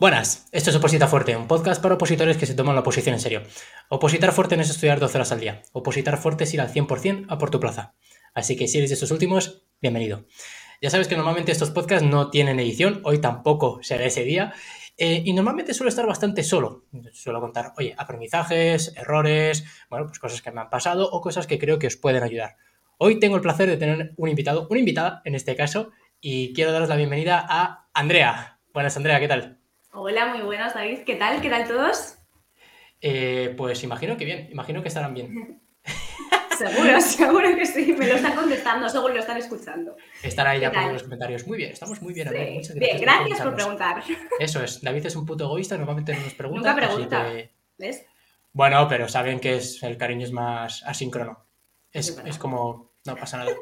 Buenas, esto es Oposita Fuerte, un podcast para opositores que se toman la oposición en serio. Opositar fuerte no es estudiar 12 horas al día. Opositar fuerte es ir al 100% a por tu plaza. Así que si eres de estos últimos, bienvenido. Ya sabes que normalmente estos podcasts no tienen edición, hoy tampoco será ese día. eh, y normalmente suelo estar bastante solo. Suelo contar, oye, aprendizajes, errores, bueno, pues cosas que me han pasado o cosas que creo que os pueden ayudar. Hoy tengo el placer de tener un invitado, una invitada en este caso, y quiero daros la bienvenida a Andrea. Buenas, Andrea, ¿qué tal? Hola, muy buenas, David. ¿Qué tal? ¿Qué tal todos? Eh, pues imagino que bien, imagino que estarán bien. Seguro, seguro que sí. Me lo están contestando, seguro lo están escuchando. Estará ahí ya poniendo los comentarios. Muy bien, estamos muy bien. Sí. Muchas Bien, gracias, gracias por preguntar. Eso es, David es un puto egoísta, normalmente no nos pregunta. Nunca pregunta. que- ¿Ves? Bueno, pero saben que es, el cariño es más asíncrono. Es, es como, no pasa nada.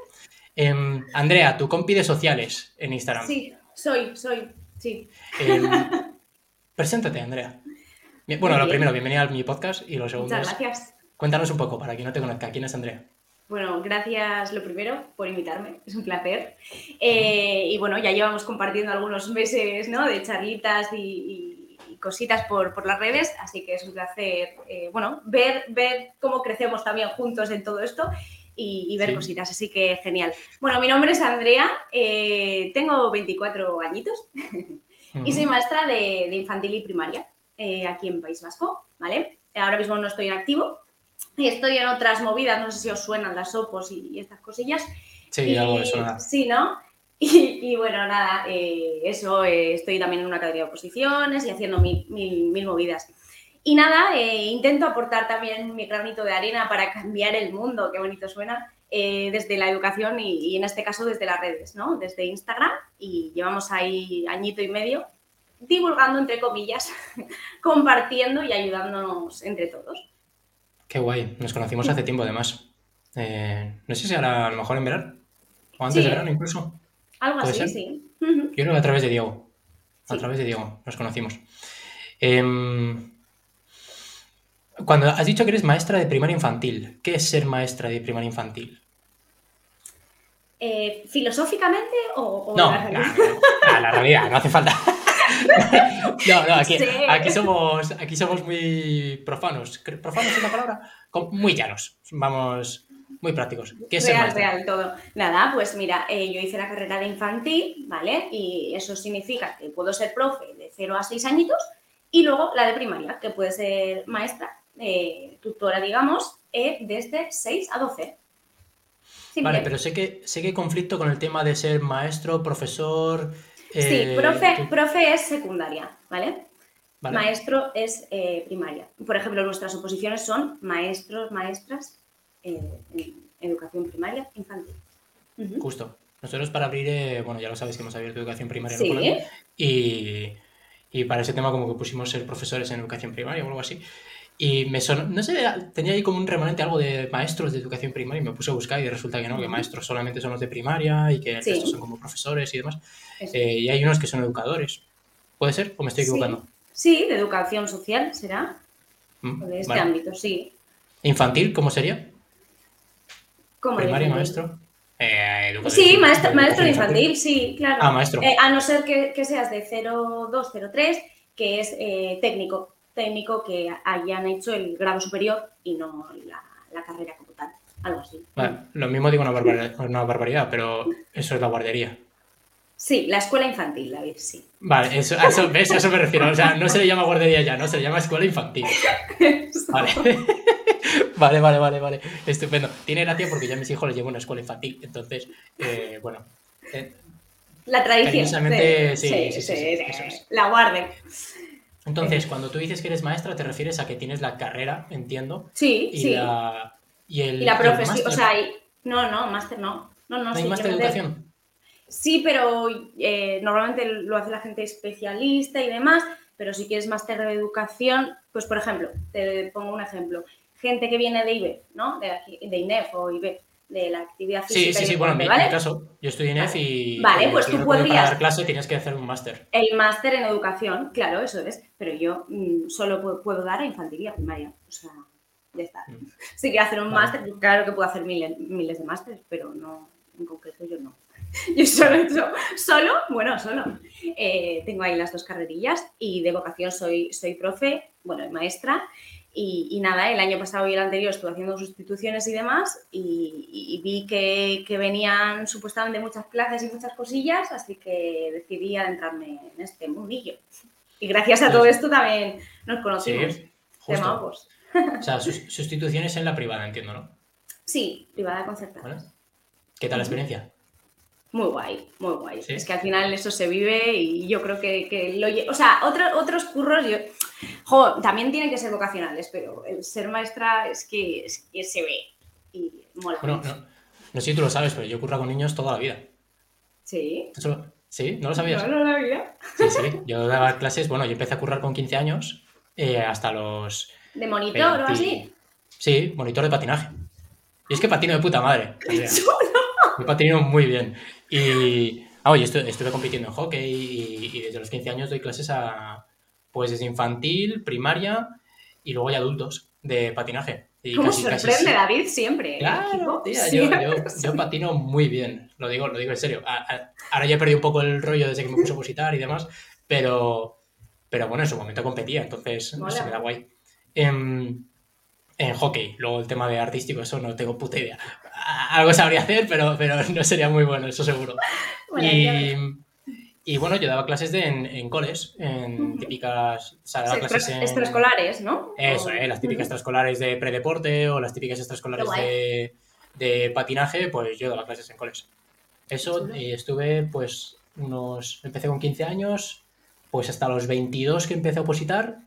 Em, Andrea, tu compi de sociales en Instagram. Sí, soy, soy, sí. Em, preséntate, Andrea. Bien, Bueno, lo primero, bienvenida a mi podcast y lo segundo Muchas es, gracias. cuéntanos un poco, para quien no te conozca, ¿quién es Andrea? Bueno, gracias lo primero por invitarme, es un placer. Eh, y bueno, ya llevamos compartiendo algunos meses ¿no? de charlitas y, y- y cositas por, por las redes, así que es un placer eh, bueno, ver, ver cómo crecemos también juntos en todo esto y, y ver Sí. cositas, así que genial. Bueno, mi nombre es Andrea, eh, tengo 24 añitos y soy maestra de, de infantil y primaria eh, aquí en País Vasco, ¿vale? Ahora mismo no estoy en activo, estoy en otras movidas, no sé si os suenan las opos y, y estas cosillas. Sí, Y- algo de suena. Sí, ¿no? Y, y bueno, nada, eh, eso, eh, estoy también en una academia de oposiciones y haciendo mil, mil, mil movidas. Y nada, eh, intento aportar también mi granito de arena para cambiar el mundo, qué bonito suena, eh, desde la educación y, y en este caso desde las redes, ¿no? Desde Instagram y llevamos ahí añito y medio divulgando, entre comillas, compartiendo y ayudándonos entre todos. Qué guay, nos conocimos hace tiempo además. Eh, no sé si ahora a lo mejor en verano, o antes Sí. de verano incluso. Algo ¿Puede así, ser? sí. Yo creo que a través de Diego. A Sí. través de Diego nos conocimos. Em, cuando has dicho que eres maestra de primaria infantil, ¿qué es ser maestra de primaria infantil? Eh, ¿Filosóficamente o, o No, la realidad? no, la realidad, no hace falta. No, no, aquí, Sí. aquí somos, aquí somos muy profanos. ¿Profanos es la palabra? Muy llanos. Vamos, muy prácticos. ¿Qué es Real, real, todo. Nada, pues mira, eh, yo hice la carrera de infantil, ¿vale? Y eso significa que puedo ser profe de 0 a 6 añitos y luego la de primaria, que puede ser maestra, eh, tutora, digamos, eh, desde 6 a 12. Simple. Vale, pero sé que, sé que hay conflicto con el tema de ser maestro, profesor. Sí, eh, profe, profe es secundaria, ¿vale? vale. Maestro es eh, primaria. Por ejemplo, nuestras oposiciones son maestros, maestras en educación primaria infantil. Justo. Nosotros para abrir, bueno, ya lo sabéis que hemos abierto educación primaria en. Colombia y, y para ese tema como que pusimos ser profesores en educación primaria o algo así. Y me sonó, no sé, tenía ahí como un remanente algo de maestros de educación primaria y me puse a buscar y resulta que no, que maestros solamente son los de primaria y que el Sí. resto son como profesores y demás. Eh, y hay unos que son educadores. ¿Puede ser? ¿O me estoy equivocando? Sí, de educación social será, Mm, o de este vale. ámbito, sí. ¿Infantil cómo sería? ¿Cómo ¿Primaria, maestro? Eh, Sí, maestro, maestro infantil, sí, claro. Ah, maestro. Eh, a no ser que, que seas de 02, 03, que es técnico, técnico que hayan hecho el grado superior y no la, la carrera como tal, algo así. Vale, lo mismo digo una barbaridad, una barbaridad, pero eso es la guardería. Sí, la escuela infantil, David, sí. Vale, eso, a eso, ¿ves? A eso me refiero. O sea, no se le llama guardería ya, no, se le llama escuela infantil. Vale. Vale, vale, vale, vale. Estupendo. Tiene gracia porque ya a mis hijos les llevo a una escuela infantil. Entonces, eh, bueno. eh, La tradición. Sí, sí, sí, sí. La guarden. Entonces, cuando tú dices que eres maestra, te refieres a que tienes la carrera, entiendo, Sí, y sí. la. Y, el, Y la profesión, o sea, y- no, no, máster no. No, no, ¿No hay máster de educación? Sí, pero eh, normalmente lo hace la gente especialista y demás, pero si quieres máster de educación, pues por ejemplo, te pongo un ejemplo, gente que viene de IBE, ¿no? De, aquí- de INEF o IBE, de la actividad Sí, física. sí, y sí, bueno, en mi, caso, yo estoy en EF y. Vale, pues tú podrías- Para dar clase tienes que hacer un máster. El máster en educación, claro, eso es, pero yo mm, solo puedo, puedo dar a infantil y a primaria, o sea, ya está. Mm. Si quiero hacer un Vale. máster, pues claro que puedo hacer miles, miles de másteres, pero no, en concreto yo no. Yo solo, solo bueno, solo. Eh, tengo ahí las dos carrerillas y de vocación soy, soy profe, bueno, maestra. Y, nada, el año pasado y el anterior estuve haciendo sustituciones y demás y, vi que, que, venían supuestamente muchas clases y muchas cosillas, así que decidí adentrarme en este mundillo. Y gracias a todo esto también nos conocimos. Sí, justo. O sea, sustituciones en la privada, entiendo, ¿no? Sí, privada concertada. ¿Qué tal la experiencia? Muy guay, muy guay. Es que al final eso se vive y yo creo que, lo... O sea, otros curros, yo... Jo, también tienen que ser vocacionales, pero el ser maestra es que, se ve y mola. Bueno, no, no, sé si tú lo sabes, pero yo curro con niños toda la vida. ¿Sí? ¿Sí? ¿No lo sabías? No, no lo sabía. Sí, sí. Yo daba clases, bueno, yo empecé a currar con 15 años eh, hasta los... ¿De monitor o así? Sí, monitor de patinaje. Y es que patino de puta madre. Me patino muy bien. Y, ah, estuve, estuve, compitiendo en hockey y, desde los 15 años doy clases a, pues desde infantil, primaria y luego ya adultos de patinaje. Y ¿Cómo sorprende David siempre? Claro, tía, yo, yo, patino muy bien, lo digo, lo digo en serio. ahora ya he perdido un poco el rollo desde que me puse a positar y demás, pero, pero bueno, en su momento competía, entonces se me da guay. Em, en hockey. Luego el tema de artístico, eso no tengo puta idea. Algo sabría hacer, pero, pero no sería muy bueno, eso seguro. y, y, bueno, yo daba clases de, en, en coles, en típicas... O sea, daba clases en, extraescolares, ¿no? Eso, eh, las típicas extraescolares de predeporte o las típicas extraescolares de, de, patinaje, pues yo daba clases en coles. Eso, y estuve pues unos... Empecé con 15 años, pues hasta los 22 que empecé a opositar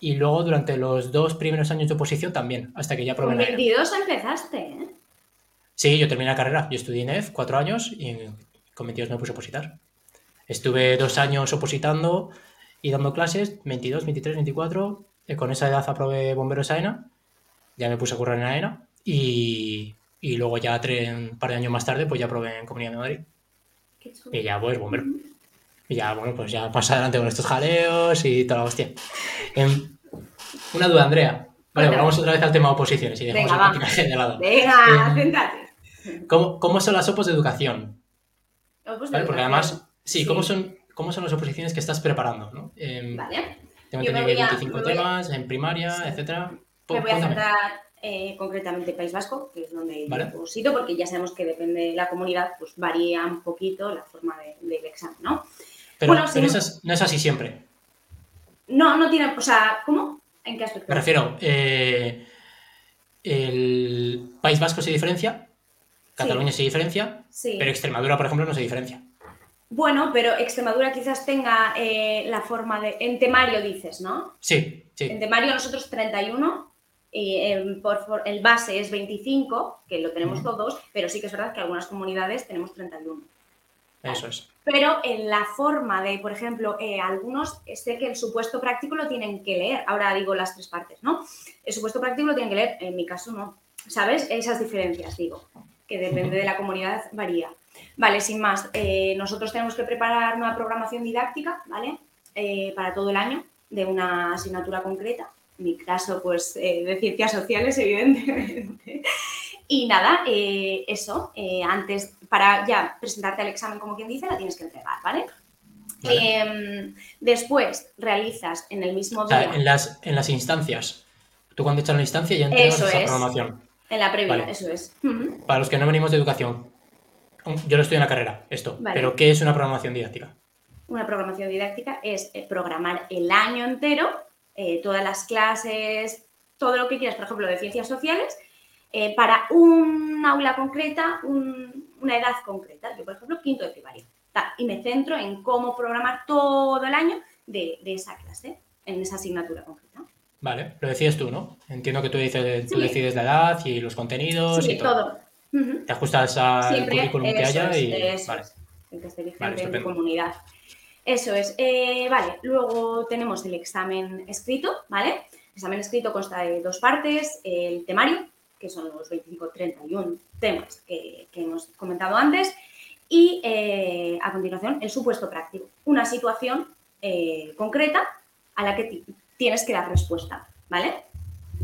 y luego durante los dos primeros años de oposición también, hasta que ya probé Con 22 empezaste, ¿eh? Sí, yo terminé la carrera. Yo estudié en EF cuatro años y con 22 me puse a opositar. Estuve dos años opositando y dando clases, 22, 23, 24. con esa edad aprobé bomberos AENA. Ya me puse a currar en AENA. Y, y luego ya un par de años más tarde, pues ya probé en Comunidad de Madrid. Y ya, pues, bombero. Y ya, bueno, pues ya más adelante con estos jaleos y toda la hostia. Em, una duda, Andrea. Vale, vamos otra vez al tema de oposiciones y dejamos Venga, el de lado. Venga, em, ¿cómo, ¿cómo, son las opos de educación? ¿Opos de ¿Vale? Porque además, sí, ¿cómo, son, ¿cómo son las oposiciones que estás preparando? ¿no? Eh, vale. Tengo entendido que hay 25 temas en primaria, etcétera. Me voy a centrar eh, concretamente País Vasco, que es donde ¿Vale? yo porque ya sabemos que depende de la comunidad, pues varía un poquito la forma del examen, ¿no? Pero, no es así siempre. No, no tiene. O sea, ¿cómo? ¿En qué aspecto? Me refiero. Eh, el País Vasco se diferencia, Cataluña se diferencia, pero Extremadura, por ejemplo, no se diferencia. Bueno, pero Extremadura quizás tenga eh, la forma de. En temario dices, ¿no? Sí, sí. En temario nosotros 31 y em, por, el base es 25, que lo tenemos todos, pero sí que es verdad que algunas comunidades tenemos 31. Eso es. Pero en la forma de, por ejemplo, eh, algunos sé que el supuesto práctico lo tienen que leer. Ahora digo las tres partes, ¿no? El supuesto práctico lo tienen que leer, en mi caso no. ¿Sabes? Esas diferencias, digo, que depende de la comunidad, varía. Vale, sin más, eh, nosotros tenemos que preparar una programación didáctica, ¿vale? Eh, para todo el año de una asignatura concreta. En mi caso, pues, de ciencias sociales, evidentemente. Y nada, eh, eso, eh, antes, para ya presentarte al examen, como quien dice, la tienes que entregar, ¿vale? Em, después realizas en el mismo día. en, las, en las instancias. Tú cuando echas la instancia ya entregas esa programación. En la previa, eso es. Para los que no venimos de educación, yo lo estoy en la carrera, esto. Pero ¿qué es una programación didáctica? Una programación didáctica es eh, programar el año entero, todas las clases, todo lo que quieras, por ejemplo, de ciencias sociales, eh, para un aula concreta, una edad concreta. Yo, por ejemplo, quinto de primaria. Y me centro en cómo programar todo el año de, esa clase, en esa asignatura concreta. Vale, lo decías tú, ¿no? Entiendo que tú, dices, tú decides la edad y los contenidos y todo. Te ajustas al currículum que haya y... vale. el que vigente en comunidad. Eso es. Eh, vale, luego tenemos el examen escrito, ¿vale? El examen escrito consta de dos partes, el temario, que son los 25-31 temas que, hemos comentado antes, y eh, a continuación el supuesto práctico, una situación eh, concreta a la que tienes que dar respuesta, ¿vale?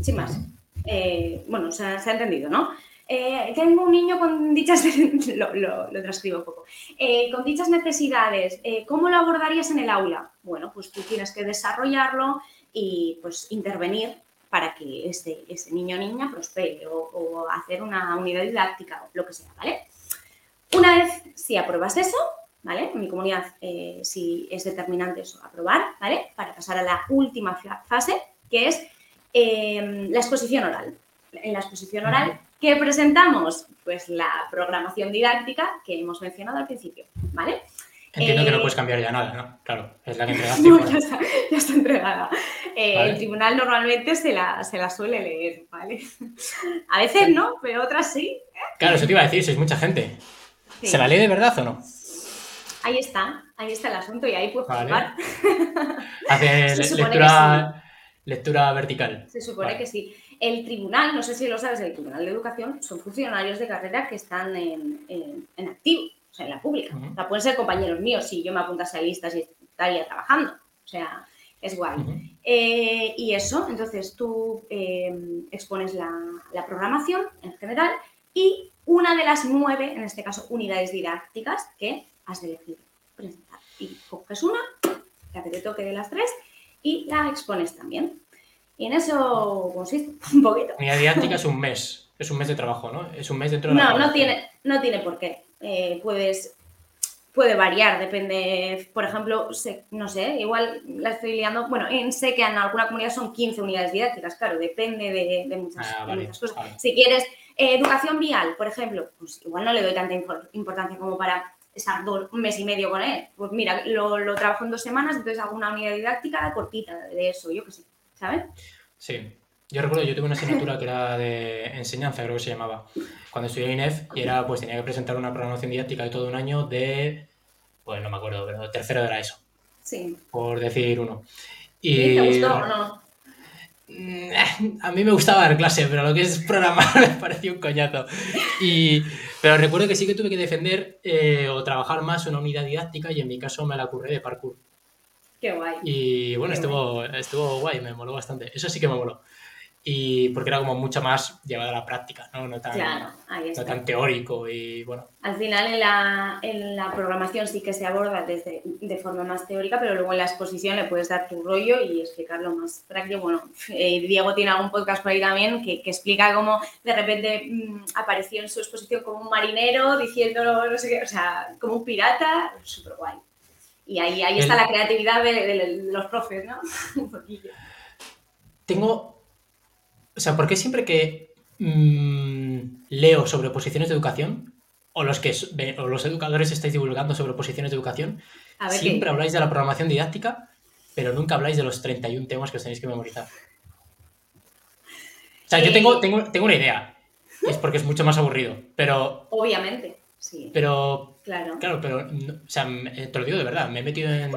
Sin más. Eh, bueno, se ha, entendido, ¿no? eh, tengo un niño con dichas, lo, lo, transcribo un poco, eh, con dichas necesidades, ¿cómo lo abordarías en el aula? Bueno, pues tú tienes que desarrollarlo y pues intervenir para que ese, ese niño o niña prospere o, o, hacer una unidad didáctica o lo que sea, ¿vale? Una vez si apruebas eso, ¿vale? En mi comunidad si es determinante eso, aprobar, ¿vale? Para pasar a la última fase, que es la exposición oral. En la exposición oral ¿Qué presentamos? Pues la programación didáctica que hemos mencionado al principio, ¿vale? Entiendo que no eh, puedes cambiar ya nada, ¿no? Claro, es la que entregaste. No, ya está, ya está entregada. Eh, el tribunal normalmente se la, se la suele leer, ¿vale? A veces no, pero otras sí. Claro, eso te iba a decir, sois mucha gente. ¿Se la lee de verdad o no? Ahí está, ahí está el asunto y ahí puedes jugar. Hace lectura, lectura vertical. Se supone que sí. El tribunal, no sé si lo sabes, el Tribunal de Educación son funcionarios de carrera que están en, activo, o sea, en la pública. O sea, pueden ser compañeros míos si yo me apuntase a listas y estaría trabajando. O sea, es guay. Eh, y eso, entonces tú em, expones la, la, en general y una de las nueve, en este caso, unidades didácticas que has de elegir presentar. Y coges una, la que te toque de las tres, y la expones también. Y en eso consiste un poquito. Unidad didáctica es un mes, es un mes de trabajo, ¿no? Es un mes dentro de No, no tiene, no tiene por qué. Eh, puedes, puede variar, depende, por ejemplo, no sé, igual la estoy liando, bueno, en, sé que en alguna comunidad son 15 unidades didácticas, claro, depende de, muchas, ah, cosas. Si quieres eh, educación vial, por ejemplo, pues igual no le doy tanta importancia como para estar un mes y medio con él. Pues mira, lo, lo trabajo en dos semanas, entonces hago una unidad didáctica cortita de eso, yo qué sé. ¿sabes? Sí. Yo recuerdo, yo tuve una asignatura que era de enseñanza, creo que se llamaba, cuando estudié en INEF, y era, pues tenía que presentar una programación didáctica de todo un año de, pues no me acuerdo, pero tercero era eso. Sí. Por decir uno. Y, ¿Te gustó o no? Mm, a mí me gustaba dar clase, pero lo que es programar me pareció un coñazo. Y, pero recuerdo que sí que tuve que defender eh, o trabajar más una unidad didáctica y en mi caso me la curré de parkour. Qué guay. Y bueno, estuvo, guay. estuvo guay, me moló bastante. Eso sí que me moló. Y porque era como mucho más llevado a la práctica, ¿no? No tan, no tan teórico y bueno. Al final en la, en la programación sí que se aborda desde, de forma más teórica, pero luego en la exposición le puedes dar tu rollo y explicarlo más práctico. Bueno, eh, Diego tiene algún podcast por ahí también que, que explica cómo de repente mmm, apareció en su exposición como un marinero diciendo no sé qué, o sea, como un pirata, súper guay. Y ahí, ahí está la creatividad de, los profes, ¿no? Un poquillo. Tengo. O sea, ¿por qué siempre que mm, leo sobre posiciones de educación, o los, que, o los educadores estáis divulgando sobre posiciones de educación, siempre habláis de la programación didáctica, pero nunca habláis de los 31 temas que os tenéis que memorizar? O sea, yo eh, tengo, tengo, tengo una idea. Es porque es mucho más aburrido, pero... Obviamente. Pero, claro, claro pero, o sea, te lo digo de verdad, me he metido en...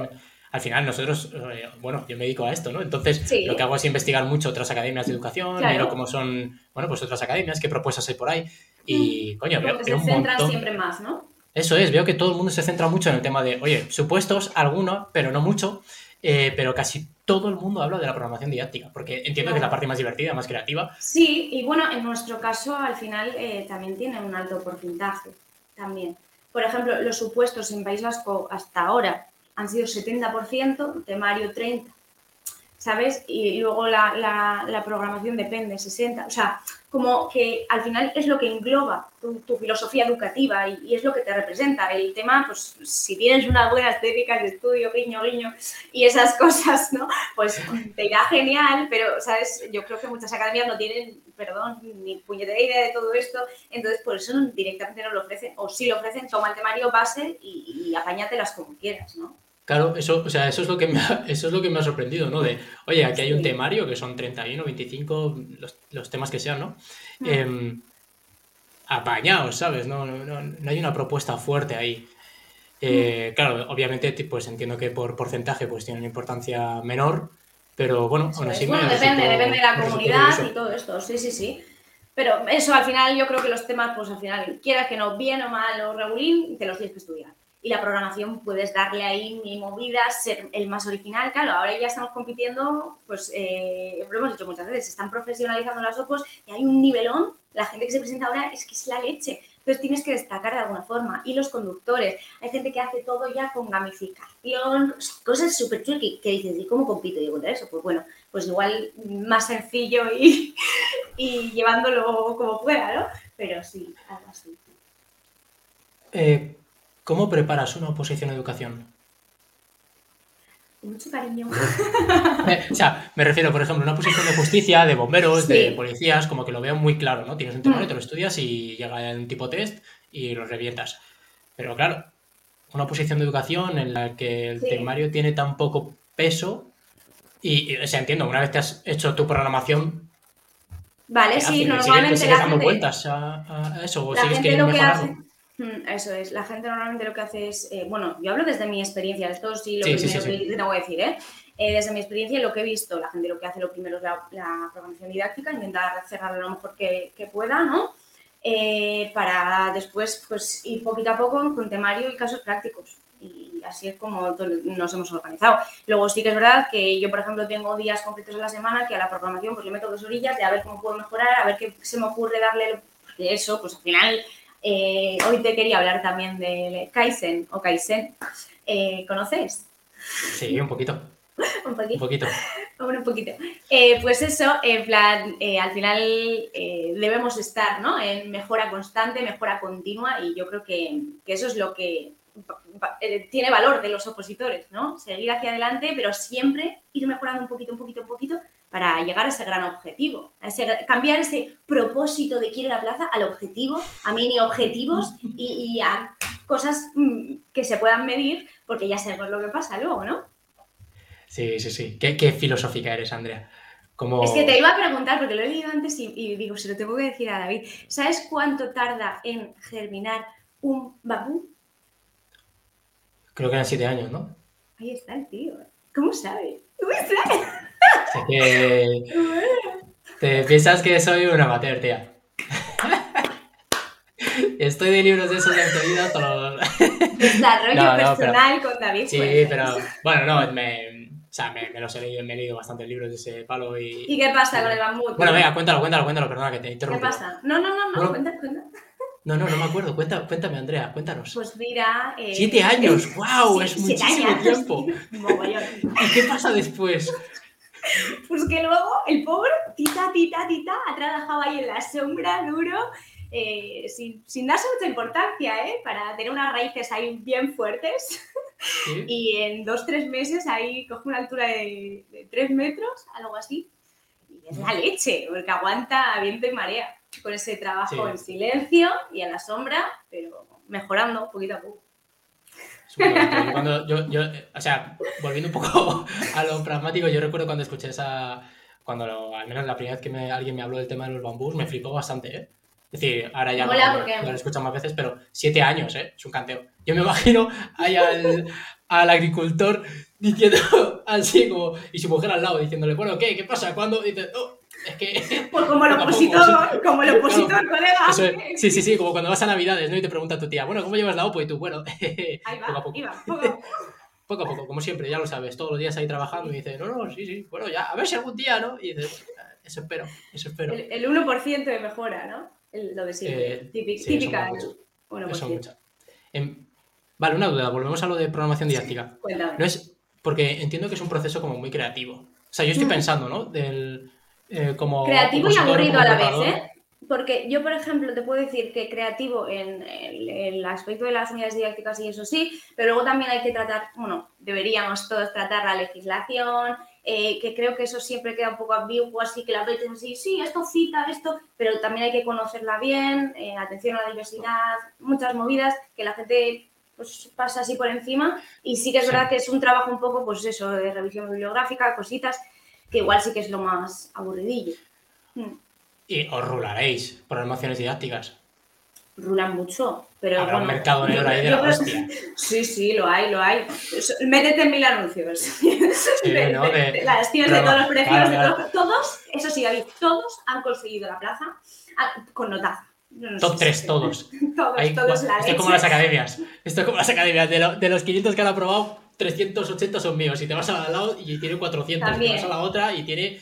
Al final nosotros, eh, bueno, yo me dedico a esto, ¿no? Entonces lo que hago es investigar mucho otras academias de educación, claro. cómo son, bueno, pues otras academias, qué propuestas hay por ahí. Y, mm. coño, veo, que se centra siempre más, ¿no? Eso es, veo que todo el mundo se centra mucho en el tema de, oye, supuestos, algunos, pero no mucho, eh, pero casi todo el mundo habla de la programación didáctica, porque entiendo que es la parte más divertida, más creativa. Sí, y bueno, en nuestro caso al final eh, también tiene un alto porcentaje también. Por ejemplo, los supuestos en País Vasco hasta ahora han sido 70%, temario 30%, ¿sabes? Y luego la, programación depende, 60%. O sea, como que al final es lo que engloba tu, filosofía educativa y, es lo que te representa. El tema, pues si tienes unas buenas técnicas de estudio, guiño, guiño y esas cosas, ¿no? Pues te irá genial, pero, ¿sabes? Yo creo que muchas academias no tienen, perdón, ni puñetera idea de todo esto, entonces por eso directamente no lo ofrecen. O si lo ofrecen, toma el temario base y, y apáñatelas como quieras, ¿no? Claro, eso, o sea, eso es lo que me ha, eso es lo que me ha sorprendido, ¿no? De, oye, aquí hay un temario que son 31, 25, los, los temas que sean, ¿no? Mm. Em, apañados, ¿sabes? No, no, no, hay una propuesta fuerte ahí. Eh, mm. Claro, obviamente, pues entiendo que por porcentaje pues tiene una importancia menor, pero bueno, aún así bueno, depende, depende de la comunidad y todo esto, sí, sí, sí. Pero eso al final, yo creo que los temas, pues al final, quieras que no, bien o mal o regulín, te los tienes que estudiar y la programación puedes darle ahí mi movida, ser el más original. Claro, ahora ya estamos compitiendo, pues eh, lo hemos dicho muchas veces, se están profesionalizando las OPOS y hay un nivelón La gente que se presenta ahora es que es la leche. Entonces tienes que destacar de alguna forma. Y los conductores. Hay gente que hace todo ya con gamificación, cosas súper chulas que, dices, ¿y cómo compito yo contra eso? Pues bueno, pues igual más sencillo y, y llevándolo como pueda, ¿no? Pero sí, algo así. Eh, ¿Cómo preparas una oposición a educación? mucho cariño. o sea, me refiero, por ejemplo, a una posición de justicia, de bomberos, de policías, como que lo veo muy claro, ¿no? Tienes un temario, mm. te lo estudias y llega un tipo test y lo revientas. Pero claro, una posición de educación en la que el temario tiene tan poco peso y, o sea, entiendo, una vez que has hecho tu programación... Vale, sí, normalmente... ¿Sigues, dando cuentas a, eso o sigues queriendo mejorarlo? Mm, eso es, la gente normalmente lo que hace es, eh, bueno, yo hablo desde mi experiencia, esto sí lo que tengo que decir, ¿eh? ¿eh? Desde mi experiencia, lo que he visto, la gente lo que hace lo primero es la, programación didáctica, intentar cerrarlo lo mejor que, pueda, ¿no? Eh, para después pues, ir poquito a poco con temario y casos prácticos. Y así es como nos hemos organizado. Luego sí que es verdad que yo, por ejemplo, tengo días concretos en la semana que a la programación pues le meto dos orillas de a ver cómo puedo mejorar, a ver qué se me ocurre darle eso, pues al final eh, hoy te quería hablar también de Kaizen o Kaizen. Eh, ¿Conoces? Sí, un poquito. un poquito. Un poquito. un poquito. Eh, pues eso, en plan, al final debemos estar ¿no? en mejora constante, mejora continua y yo creo que, que eso es lo que tiene valor de los opositores, ¿no? Seguir hacia adelante, pero siempre ir mejorando un poquito, un poquito, un poquito para llegar a ese gran objetivo, a cambiar ese propósito de quiero la plaza al objetivo, a mini objetivos y, a cosas mm, que se puedan medir, porque ya sabemos lo que pasa luego, ¿no? Sí, sí, sí. Qué, filosófica eres, Andrea. Como... Es que te iba a preguntar, porque lo he leído antes y, digo, se lo tengo que decir a David. ¿Sabes cuánto tarda en germinar un babú? Creo que eran siete años, ¿no? Ahí está el tío. ¿Cómo sabe? ¿Cómo sabe? Que te piensas que soy un amateur, tía. Estoy de libros de esos de autoridad, pero... Desarrollo personal con David. Sí, pero bueno, no, me, o sea, me, me, los he leído, me he leído bastantes libros de ese palo y... ¿Y qué pasa con el bambú? Bueno, venga, cuéntalo, cuéntalo, cuéntalo, perdona que te interrumpo. ¿Qué pasa? No, no, no, no, cuéntalo, cuéntalo. No, no, no me acuerdo. Cuéntame, cuéntame Andrea, cuéntanos. Pues mira. Eh, ¡Siete años! ¡Wow! es muchísimo tiempo. ¿Y qué pasa después? Pues que luego el pobre, tita, tita, tita, ha trabajado ahí en la sombra, duro, eh, sin, sin, darse mucha importancia, ¿eh? Para tener unas raíces ahí bien fuertes. Y en dos, tres meses ahí coge una altura de, tres metros, algo así. Y es la leche, porque aguanta viento y marea con ese trabajo en silencio y a la sombra, pero mejorando poquito a poco. Cuando yo, yo, o sea, volviendo un poco a lo pragmático, yo recuerdo cuando escuché esa, cuando al menos la primera vez que me, alguien me habló del tema de los bambús, me flipó bastante, ¿eh? Es decir, ahora ya lo, he escuchado más veces, pero siete años, ¿eh? Es un canteo. Yo me imagino ahí al, al agricultor diciendo así como, y su mujer al lado diciéndole, bueno, ¿qué? ¿Qué pasa? ¿Cuándo? dice, oh, es que... Pues como el opositor, como el opositor, colega. sí, sí, sí, como cuando vas a Navidades, ¿no? Y te pregunta tu tía, bueno, ¿cómo llevas la OPO? Y tú, bueno, ahí va, poco a poco. poco a poco. como siempre, ya lo sabes, todos los días ahí trabajando y dices, no, no, sí, sí, bueno, ya, a ver si algún día, ¿no? Y dices, eso espero, eso espero. El, 1% de mejora, ¿no? lo de siempre, eh, típica. Bueno, eso mucho. Em, vale, una duda, volvemos a lo de programación didáctica. Cuéntame. No es, porque entiendo que es un proceso como muy creativo. O sea, yo estoy mm. pensando, ¿no? Del eh, creativo y aburrido a la vez, ¿eh? Porque yo, por ejemplo, te puedo decir que creativo en el, aspecto de las unidades didácticas y eso sí, pero luego también hay que tratar, bueno, deberíamos todos tratar la legislación, eh, que creo que eso siempre queda un poco ambiguo, así que la veces así, sí, esto cita, esto, pero también hay que conocerla bien, eh, atención a la diversidad, muchas movidas que la gente pues pasa así por encima. Y sí que es verdad que es un trabajo un poco, pues eso, de revisión bibliográfica, cositas que igual sí que es lo más aburridillo. Hmm. Y os rularéis por didácticas. Rulan mucho, pero Habrá un mercado negro ahí de la hostia. Sí, sí, lo hay, lo hay. Métete en mil anuncios. Sí, ¿no? de, las tías de todos los precios, de todos, todos, eso sí, David, todos han conseguido la plaza ah, con notaza. Top 3, todos. todos, todos la Esto es como las academias. Esto es como las academias. De, de los 500 que han aprobado, 380 son míos. Y te vas al lado y tiene 400. Y te vas a la otra y tiene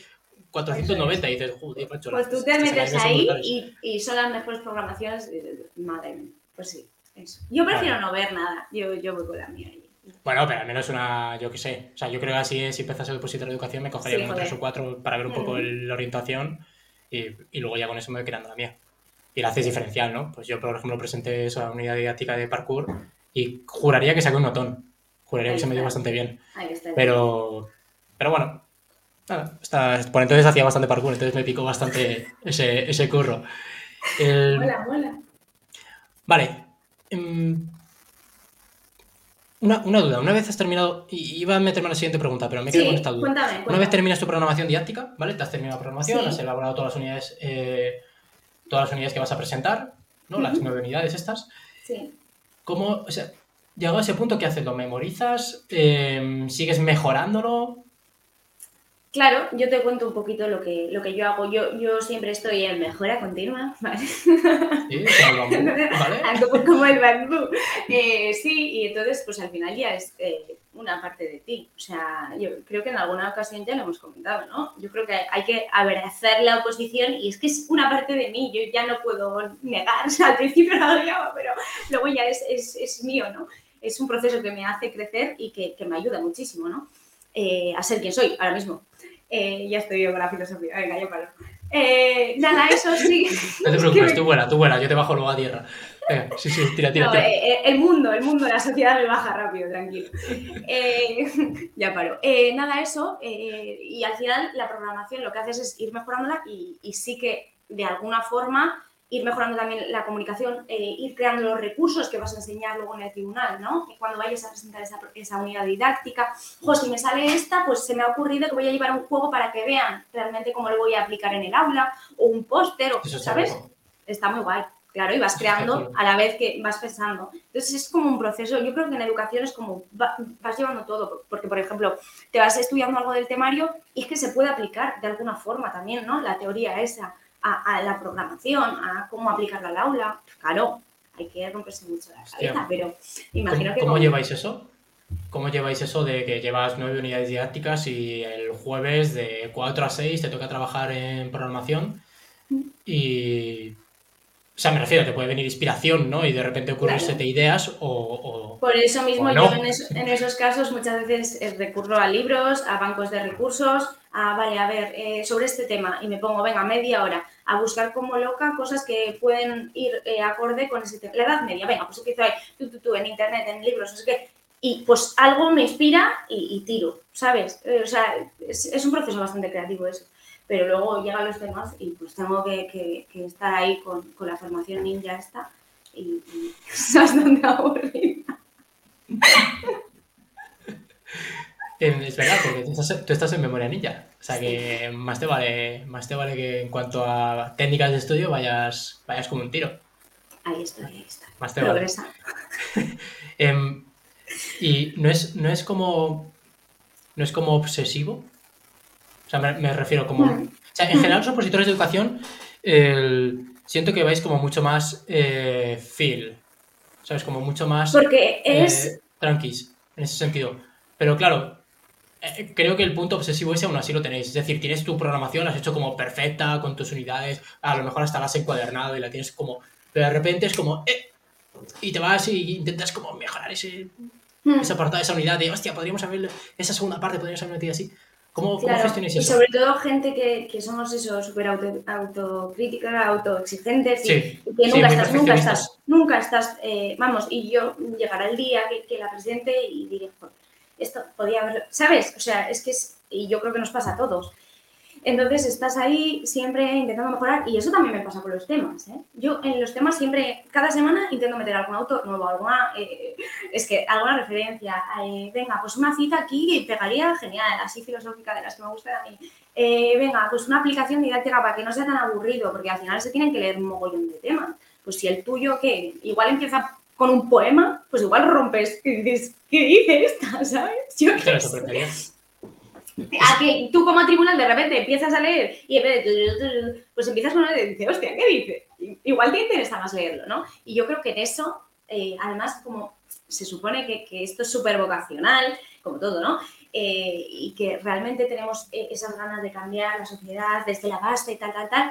490 y dices, joder, macho. Pues tú te metes ahí y, y, son las mejores programaciones. Madre mía, pues sí, eso. Yo prefiero no ver nada, yo, yo voy con la mía ahí. Bueno, pero al menos una, yo qué sé. O sea, yo creo que así si empezas el depositar de educación me cogería como tres o cuatro para ver un poco la orientación y, y, luego ya con eso me voy creando la mía. Y la haces diferencial, ¿no? Pues yo, por ejemplo, presenté esa unidad didáctica de parkour y juraría que saqué un notón. Juraría que se me dio bastante bien. Pero, pero bueno, nada, está, por entonces hacía bastante parkour, entonces me picó bastante ese, ese curro. El... Mola, mola. Vale. Em, una, una, duda, una vez has terminado, iba a meterme a la siguiente pregunta, pero me quedo con esta duda. Cuéntame, Una vez terminas tu programación didáctica, ¿vale? Te has terminado la programación, has elaborado todas las unidades, eh, todas las unidades que vas a presentar, ¿no? Las nueve unidades estas. Sí. ¿Cómo, o sea, llegado a ese punto, ¿qué haces? ¿Lo memorizas? Eh, ¿Sigues mejorándolo? Claro, yo te cuento un poquito lo que, lo que yo hago. Yo, yo siempre estoy en mejora continua, ¿vale? Sí, como el bambú, ¿vale? como, el bambú. Eh, sí, y entonces, pues al final ya es eh, una parte de ti. O sea, yo creo que en alguna ocasión ya lo hemos comentado, ¿no? Yo creo que hay que abrazar la oposición y es que es una parte de mí. Yo ya no puedo negar, o sea, al principio lo odiaba, pero luego ya es, es, es, mío, ¿no? Es un proceso que me hace crecer y que, que me ayuda muchísimo, ¿no? Eh, a ser quien soy ahora mismo. Eh, ya estoy yo con la filosofía. Venga, yo paro. Eh, nada, eso sí. No te preocupes, tú vuela, tú vuela, yo te bajo luego a tierra. Venga, sí, sí, tira, tira, tira. Eh, el mundo, el mundo, la sociedad me baja rápido, tranquilo. ya paro. nada, eso. y al final la programación lo que haces es ir mejorándola y, y sí que de alguna forma ir mejorando también la comunicación, eh, ir creando los recursos que vas a enseñar luego en el tribunal, ¿no? Cuando vayas a presentar esa, esa unidad didáctica, jo, si me sale esta, pues se me ha ocurrido que voy a llevar un juego para que vean realmente cómo lo voy a aplicar en el aula, o un póster, ¿sabes? Está muy guay. Claro, y vas creando a la vez que vas pensando. Entonces es como un proceso, yo creo que en educación es como vas llevando todo, porque por ejemplo, te vas estudiando algo del temario y es que se puede aplicar de alguna forma también, ¿no? La teoría esa a, la programación, a cómo aplicarla al aula. Claro, hay que romperse mucho la cabeza, pero imagino ¿Cómo, que... ¿Cómo lleváis eso? ¿Cómo lleváis eso de que llevas nueve unidades didácticas y el jueves de 4 a 6 te toca trabajar en programación? Mm. Y o sea, me refiero, te puede venir inspiración, ¿no? Y de repente ocurrirse ideas o, Por eso mismo yo en, esos casos muchas veces eh, recurro a libros, a bancos de recursos, a, vale, a ver, eh, sobre este tema y me pongo, venga, media hora a buscar como loca cosas que pueden ir eh, acorde con ese tema. La edad media, venga, pues empiezo ahí, tú, tú, tú, en internet, en libros, no sé qué. Y pues algo me inspira y, tiro, ¿sabes? o sea, es, es un proceso bastante creativo eso pero luego llegan los demás y pues tengo que, estar ahí con, la formación ninja esta y, es bastante aburrida. Es verdad, porque tú estás, en memoria ninja. O sea que más te vale, más te vale que en cuanto a técnicas de estudio vayas, vayas como un tiro. Ahí está, ahí está. Más te Progresa. Em, y no es, no es como. No es como obsesivo sea, me, refiero como... O sea, en general los opositores de educación siento que vais como mucho más eh, feel, ¿sabes? Como mucho más... Porque es... Eh, tranquis, en ese sentido. Pero claro, eh, creo que el punto obsesivo ese aún así lo tenéis. Es decir, tienes tu programación, la has hecho como perfecta, con tus unidades, a lo mejor hasta la has encuadernado y la tienes como... Pero de repente es como... Eh, y te vas y intentas como mejorar ese, hmm. esa apartado, esa unidad de, hostia, podríamos haber... Esa segunda parte podríamos haber metido así. ¿Cómo, gestionáis eso? Y sobre todo gente que, que somos eso, súper auto, autocrítica, autoexigentes y, que nunca, estás, nunca estás, nunca estás, eh, vamos, y yo llegará el día que, que la presidente y diré, esto podía haber, ¿sabes? O sea, es que es, y yo creo que nos pasa a todos. Entonces estás ahí siempre intentando mejorar y eso también me pasa con los temas. ¿eh? Yo en los temas siempre, cada semana intento meter algún autor nuevo, alguna, eh, es que alguna referencia. Eh, venga, pues una cita aquí pegaría genial, así filosófica de las que me gusta a mí. venga, pues una aplicación didáctica para que no sea tan aburrido, porque al final se tienen que leer un mogollón de temas. Pues si el tuyo, que igual empieza con un poema, pues igual rompes y dices, ¿qué dice esta? ¿Sabes? Yo a que tú como tribunal de repente empiezas a leer y en vez de pues empiezas con una y dices, hostia, ¿qué dice? Igual te interesa más leerlo, ¿no? Y yo creo que en eso, eh, además, como se supone que, esto es súper vocacional, como todo, ¿no? eh, y que realmente tenemos eh, esas ganas de cambiar la sociedad desde la base y tal, tal, tal,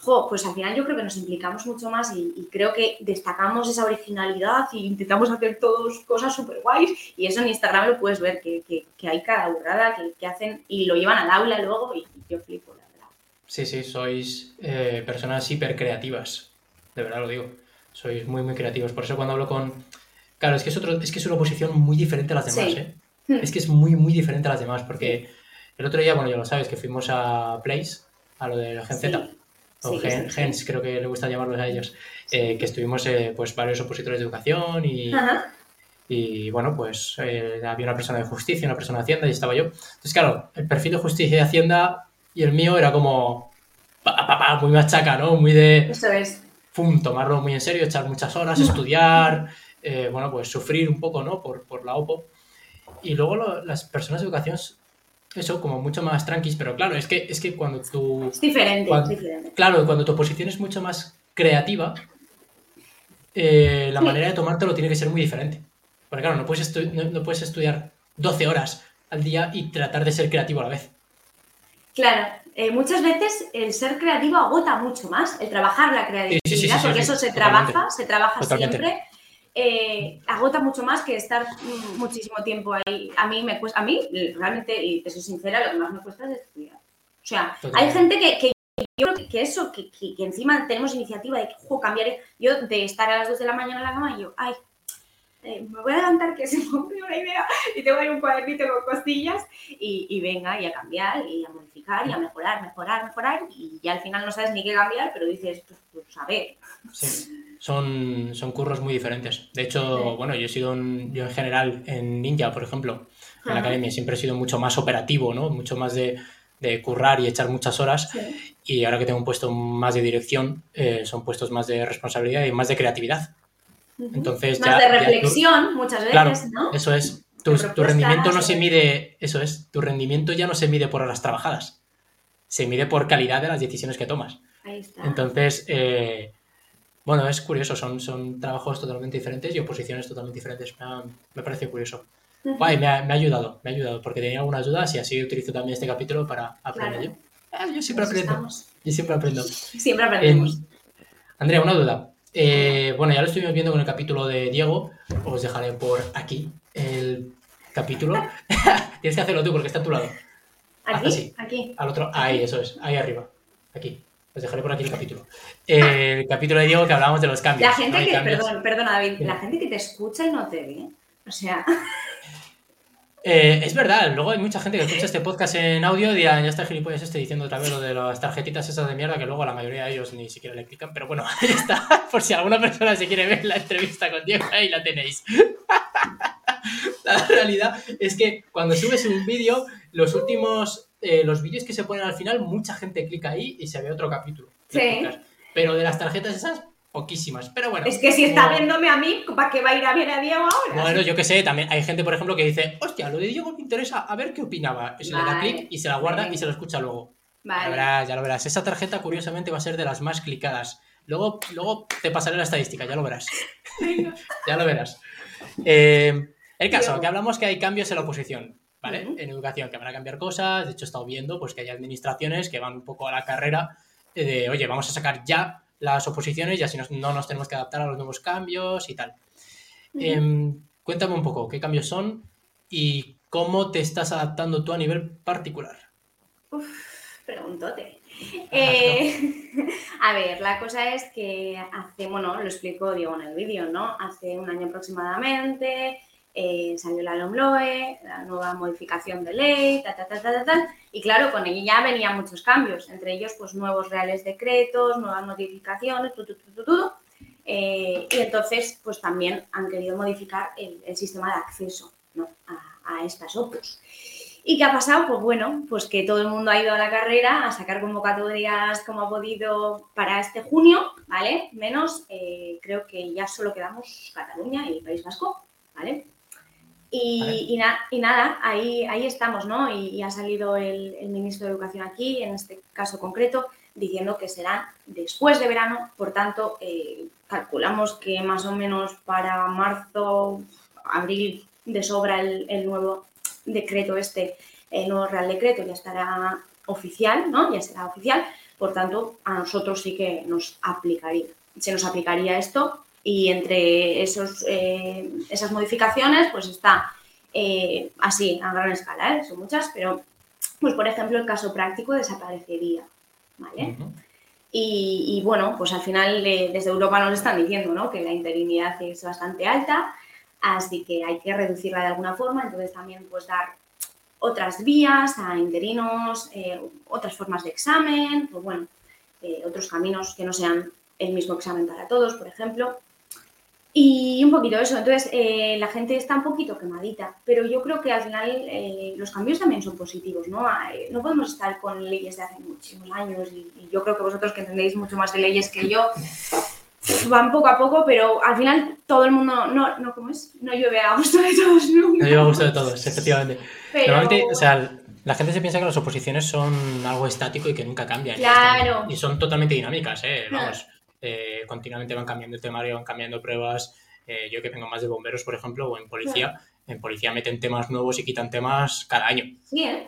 jo, pues al final yo creo que nos implicamos mucho más y, creo que destacamos esa originalidad y intentamos hacer todos cosas súper guays y eso en Instagram lo puedes ver, que, hay cada burrada que, hacen y lo llevan al aula luego y yo flipo, la verdad. Sí, sí, sois eh, personas hiper creativas, de verdad lo digo, sois muy, muy creativos, por eso cuando hablo con... Claro, es que es, otro, es, que es una posición muy diferente a las demás, ¿eh? Es que es muy, muy diferente a las demás, porque el otro día, bueno, ya lo sabes, que fuimos a Place, a lo de la Gen Z o gens, creo que le gusta llamarlos a ellos, eh, que estuvimos eh, pues varios opositores de educación y, y bueno, pues eh, había una persona de justicia, una persona de Hacienda y estaba yo. Entonces, claro, el perfil de justicia y Hacienda y el mío era como muy machaca, ¿no? Muy de... Eso es. Pum, tomarlo muy en serio, echar muchas horas, estudiar, bueno, pues sufrir un poco, ¿no? Por, por la OPO. Y luego las personas de educación eso, como mucho más tranquis, pero claro, es que, es que cuando tú... Es diferente, es diferente. Claro, cuando tu oposición es mucho más creativa, eh, la manera de tomártelo tiene que ser muy diferente. Porque claro, no puedes, no, puedes estudiar 12 horas al día y tratar de ser creativo a la vez. Claro, eh, muchas veces el ser creativo agota mucho más, el trabajar la creatividad, porque eso se trabaja, se trabaja siempre eh, agota mucho más que estar muchísimo tiempo ahí. A mí me cuesta, a mí realmente, y te soy sincera, lo que más me cuesta es estudiar. O sea, hay gente que, que yo creo que eso, que, que, encima tenemos iniciativa de que, cambiar, yo de estar a las 2 de la mañana en la cama, y yo, ay, eh, me voy a levantar que se me ocurrió una idea y tengo ahí un cuadernito con costillas y, y, venga y a cambiar y a modificar y a mejorar, mejorar, mejorar y ya al final no sabes ni qué cambiar, pero dices, pues, pues a ver. Sí son, son curros muy diferentes. De hecho, bueno, yo he sido yo en general en Ninja, por ejemplo, en la academia siempre he sido mucho más operativo, ¿no? Mucho más de, de currar y echar muchas horas. Y ahora que tengo un puesto más de dirección, eh, son puestos más de responsabilidad y más de creatividad. Entonces, más de reflexión muchas veces, ¿no? Eso es. Tu, tu rendimiento no se mide, eso es, tu rendimiento ya no se mide por horas trabajadas, se mide por calidad de las decisiones que tomas. Ahí está. Entonces, eh, bueno, es curioso, son, son trabajos totalmente diferentes y oposiciones totalmente diferentes. Me, parece curioso. Guay, me ha, ayudado, me ha ayudado, porque tenía algunas dudas y así utilizo también este capítulo para aprender yo. Ah, yo siempre aprendo. Yo siempre aprendo. Siempre aprendemos. Andrea, una duda. Eh, bueno, ya lo estuvimos viendo con el capítulo de Diego. Os dejaré por aquí el capítulo. Tienes que hacerlo tú porque está a tu lado. Aquí, aquí. Al otro, ahí, eso es, ahí arriba. Aquí. Os dejaré por aquí el capítulo. el capítulo de Diego que hablábamos de los cambios. La gente que, perdón, perdona David, la gente que te escucha y no te ve. O sea. Eh, es verdad, luego hay mucha gente que escucha este podcast en audio y dirán, ya está gilipollas este diciendo otra vez lo de las tarjetitas esas de mierda que luego la mayoría de ellos ni siquiera le clican, pero bueno, ahí está, por si alguna persona se quiere ver la entrevista con Diego, ahí la tenéis. la realidad es que cuando subes un vídeo, los últimos eh, los vídeos que se ponen al final, mucha gente clica ahí y se ve otro capítulo. Sí. Pero de las tarjetas esas, poquísimas. Pero bueno. Es que si está viéndome a mí, ¿para qué va a ir a ver a Diego ahora? Bueno, yo qué sé, también hay gente, por ejemplo, que dice, hostia, lo de Diego me interesa, a ver qué opinaba. Y se le da clic y se la guarda y se lo escucha luego. Vale. Ya verás, ya lo verás. Esa tarjeta, curiosamente, va a ser de las más clicadas. Luego, luego te pasaré la estadística, ya lo verás. ya lo verás. Eh, el caso, que hablamos que hay cambios en la oposición. ¿vale? En educación, que van a cambiar cosas. De hecho, he estado viendo pues, que hay administraciones que van un poco a la carrera de, oye, vamos a sacar ya las oposiciones y así no nos tenemos que adaptar a los nuevos cambios y tal. Em, cuéntame un poco qué cambios son y cómo te estás adaptando tú a nivel particular. Uf, preguntote. Eh, a ver, la cosa es que hace, bueno, lo explico, digo, en el vídeo, ¿no? Hace un año aproximadamente eh, salió la LOMLOE, la nueva modificación de ley, ta, y claro, con ella ya venían muchos cambios, entre ellos pues nuevos reales decretos, nuevas notificaciones, todo, todo, todo, eh, y entonces pues también han querido modificar el, sistema de acceso a, estas OPUs. ¿Y qué ha pasado? Pues bueno, pues que todo el mundo ha ido a la carrera a sacar convocatorias como ha podido para este junio, ¿vale? Menos, eh, creo que ya solo quedamos Cataluña y País Vasco, ¿vale? Y, nada, ahí, ahí estamos, ¿no? Y, ha salido el, ministro de Educación aquí, en este caso concreto, diciendo que será después de verano, por tanto, eh, calculamos que más o menos para marzo, abril, de sobra el, nuevo decreto este, el nuevo Real Decreto ya estará oficial, ¿no? Ya será oficial, por tanto, a nosotros sí que nos aplicaría, se nos aplicaría esto y entre esos, eh, esas modificaciones, pues está eh, así, a gran escala, ¿eh? son muchas, pero, pues por ejemplo, el caso práctico desaparecería, ¿vale? y, bueno, pues al final desde Europa nos están diciendo, ¿no? Que la interinidad es bastante alta, así que hay que reducirla de alguna forma, entonces también pues dar otras vías a interinos, otras formas de examen, pues bueno, otros caminos que no sean el mismo examen para todos, por ejemplo. Y un poquito eso, entonces eh, la gente está un poquito quemadita, pero yo creo que al final eh, los cambios también son positivos, ¿no? No podemos estar con leyes de hace muchísimos años y, yo creo que vosotros que entendéis mucho más de leyes que yo, van poco a poco, pero al final todo el mundo, no, no ¿cómo es? No llueve a gusto de todos nunca. No llueve a gusto de todos, efectivamente. Normalmente, o sea, la gente se piensa que las oposiciones son algo estático y que nunca cambian. Claro. Y, son totalmente dinámicas, ¿eh? Vamos. Eh, continuamente van cambiando el temario, van cambiando pruebas. Eh, yo que tengo más de bomberos, por ejemplo, o en policía, en policía meten temas nuevos y quitan temas cada año.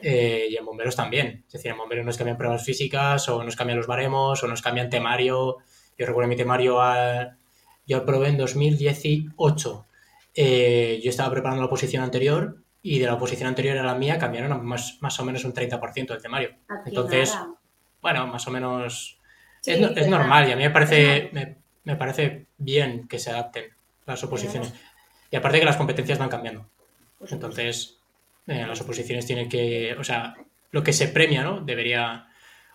¿eh? y en bomberos también. Es decir, en bomberos nos cambian pruebas físicas, o nos cambian los baremos, o nos cambian temario. Yo recuerdo mi temario, a, yo probé en 2018. yo estaba preparando la oposición anterior y de la oposición anterior a la mía cambiaron más, más o menos un 30% del temario. Entonces, bueno, más o menos es, normal y a mí me parece, me, parece bien que se adapten las oposiciones. Y aparte que las competencias van cambiando. Entonces, eh, las oposiciones tienen que, o sea, lo que se premia, ¿no? Debería,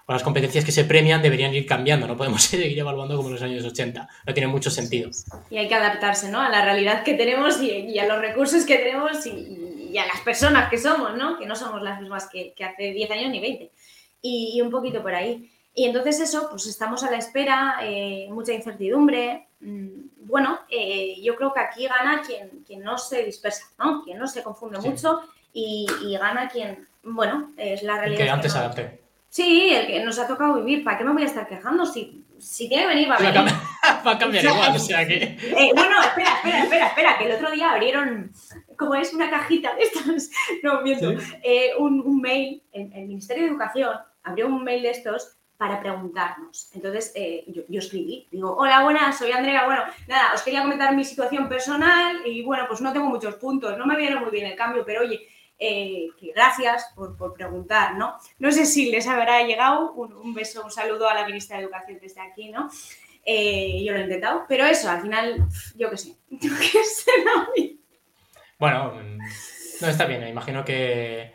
o las competencias que se premian deberían ir cambiando, no podemos seguir evaluando como en los años 80, no tiene mucho sentido. Y hay que adaptarse, ¿no? A la realidad que tenemos y, a los recursos que tenemos y, a las personas que somos, ¿no? Que no somos las mismas que, hace 10 años ni 20. y un poquito por ahí. Y entonces eso, pues estamos a la espera, eh, mucha incertidumbre. Mm, bueno, eh, yo creo que aquí gana quien, quien no se dispersa, ¿no? Quien no se confunde mucho y, gana quien, bueno, es la realidad. que antes adapte. Sí, el que nos ha tocado vivir. ¿Para qué me voy a estar quejando? Si, si tiene que venir, va a venir. Va a cambiar igual, o sea que... Eh, bueno, espera, espera, espera, espera, que el otro día abrieron, como es una cajita de estos, no, miento, un, un, mail, el, el Ministerio de Educación abrió un mail de estos para preguntarnos. Entonces, eh, yo, escribí, digo, hola, buenas, soy Andrea. Bueno, nada, os quería comentar mi situación personal y bueno, pues no tengo muchos puntos, no me viene muy bien el cambio, pero oye, eh, gracias por, preguntar, ¿no? No sé si les habrá llegado un, beso, un saludo a la ministra de Educación desde aquí, ¿no? Eh, yo lo he intentado, pero eso, al final, yo qué sé, yo qué sé, no. Bueno, mm, no está bien, imagino que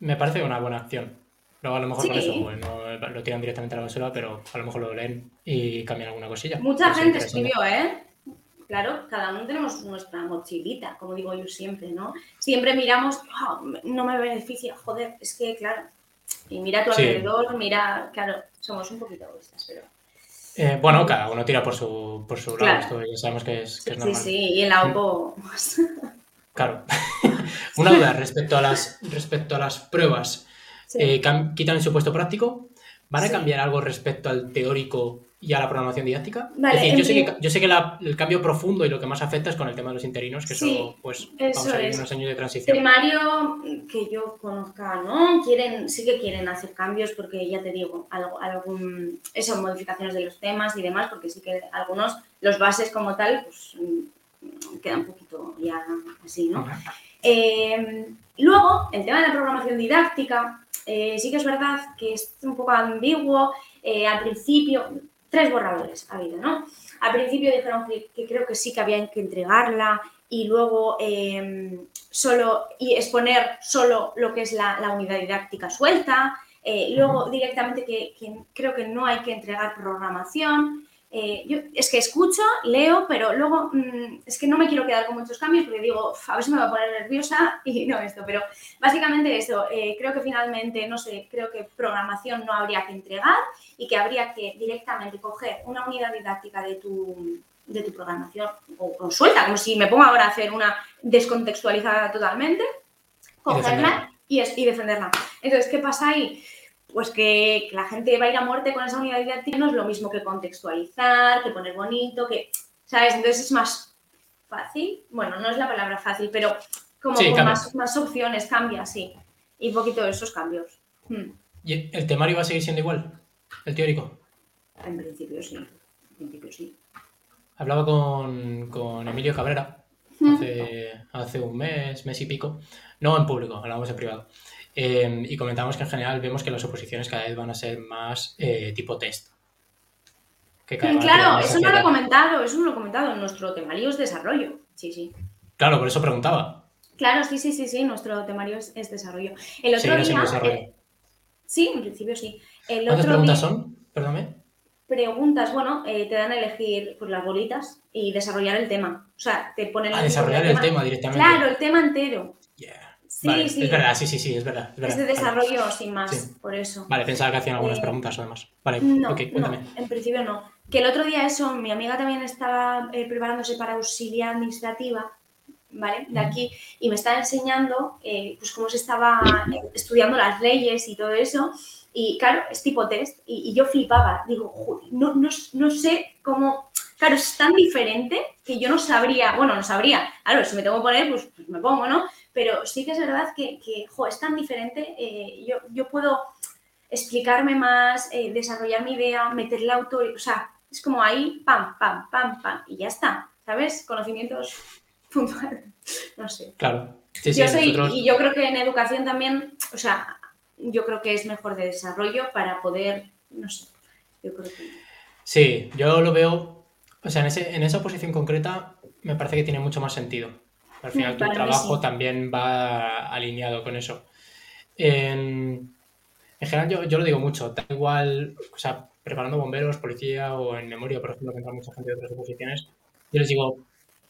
me parece una buena acción Luego a lo mejor con eso pues, lo tiran directamente a la basura, pero a lo mejor lo leen y cambian alguna cosilla. Mucha gente escribió, ¿eh? Claro, cada uno tenemos nuestra mochilita, como digo yo siempre, ¿no? Siempre miramos, ah, no me beneficia, joder, es que claro. Y mira a tu alrededor, mira, claro, somos un poquito egoístas, pero... Eh, bueno, cada uno tira por su, por su lado, esto ya sabemos que es, que es normal. Sí, sí, y en la OPO... claro. Una duda respecto a las, respecto a las pruebas eh, quitan el supuesto práctico. ¿Van a cambiar algo respecto al teórico y a la programación didáctica? es decir, yo, sé que, el cambio profundo y lo que más afecta es con el tema de los interinos, que eso, pues, vamos a ir unos años de transición. Primario, que yo conozca, ¿no? Quieren, sí que quieren hacer cambios porque, ya te digo, algo, algún, eso, modificaciones de los temas y demás, porque sí que algunos, los bases como tal, pues mm, quedan un poquito ya así, ¿no? Eh, luego, el tema de la programación didáctica, eh, sí que es verdad que es un poco ambiguo. Eh, al principio, tres borradores ha habido, ¿no? Al principio dijeron que, creo que sí que habían que entregarla y luego em, solo y exponer solo lo que es la, unidad didáctica suelta. Eh, luego directamente que, creo que no hay que entregar programación. Eh, yo es que escucho, leo, pero luego mm, es que no me quiero quedar con muchos cambios porque digo, a ver si me va a poner nerviosa y no esto, pero básicamente esto, eh, creo que finalmente, no sé, creo que programación no habría que entregar y que habría que directamente coger una unidad didáctica de tu, de tu programación o, suelta, como si me pongo ahora a hacer una descontextualizada totalmente, cogerla y, y defenderla. Entonces, ¿qué pasa ahí? Pues que, la gente va a ir a muerte con esa unidad didáctica no es lo mismo que contextualizar, que poner bonito, que, ¿sabes? Entonces es más fácil, bueno, no es la palabra fácil, pero como Sí, con más, más opciones, cambia, sí. Y un poquito de esos cambios. Hmm. ¿Y el temario va a seguir siendo igual? ¿El teórico? En principio sí. En principio sí. Hablaba con, con Emilio Cabrera Hmm. hace, hace un mes, mes y pico. No en público, hablábamos en privado. Eh, y comentábamos que en general vemos que las oposiciones cada vez van a ser más eh, tipo test. Que cada Claro, eso no lo he comentado, eso no lo he comentado. Nuestro temario es desarrollo. Sí, sí. Claro, por eso preguntaba. Claro, sí, sí, sí, sí. Nuestro temario es, es desarrollo. El otro siendo día. desarrollo. eh, sí, en principio sí. El ¿Cuántas otro preguntas día- son? Perdóname. preguntas, bueno, eh, te dan a elegir pues, las bolitas y desarrollar el tema. O sea, te ponen A desarrollar el tema directamente. Claro, el tema entero. Yeah. Sí, Vale, sí. Es verdad, sí, sí, sí, es verdad. Es, Es verdad. de Vale. desarrollo sin más, Sí. por eso. Vale, pensaba que hacían algunas Eh, preguntas o demás. Vale, No, ok, cuéntame. no, en principio no. Que el otro día eso, mi amiga también estaba eh, preparándose para auxiliar administrativa, ¿vale? De aquí, y me estaba enseñando eh, pues cómo se estaba eh, estudiando las leyes y todo eso. Y claro, es tipo test, y, y yo flipaba. Digo, "Joder, no, no, no sé cómo... Claro, es tan diferente que yo no sabría, bueno, no sabría, claro, si me tengo que poner, pues, pues me pongo, ¿no? Pero sí que es verdad que, que jo, es tan diferente, eh, yo, yo puedo explicarme más, eh, desarrollar mi idea, meterle autor, o sea, es como ahí, pam, pam, pam, pam, y ya está, ¿sabes? Conocimientos puntuales, no sé. Claro. Sí, sí, yo soy, nosotros- y yo creo que en educación también, o sea, yo creo que es mejor de desarrollo para poder, no sé, yo creo que... Sí, yo lo veo, o sea, en, ese, en esa posición concreta me parece que tiene mucho más sentido. Al final tu trabajo sí. también va alineado con eso. En, en general yo, yo lo digo mucho, da igual, o sea, preparando bomberos, policía o en memoria, por ejemplo, que entra mucha gente de otras oposiciones, yo les digo,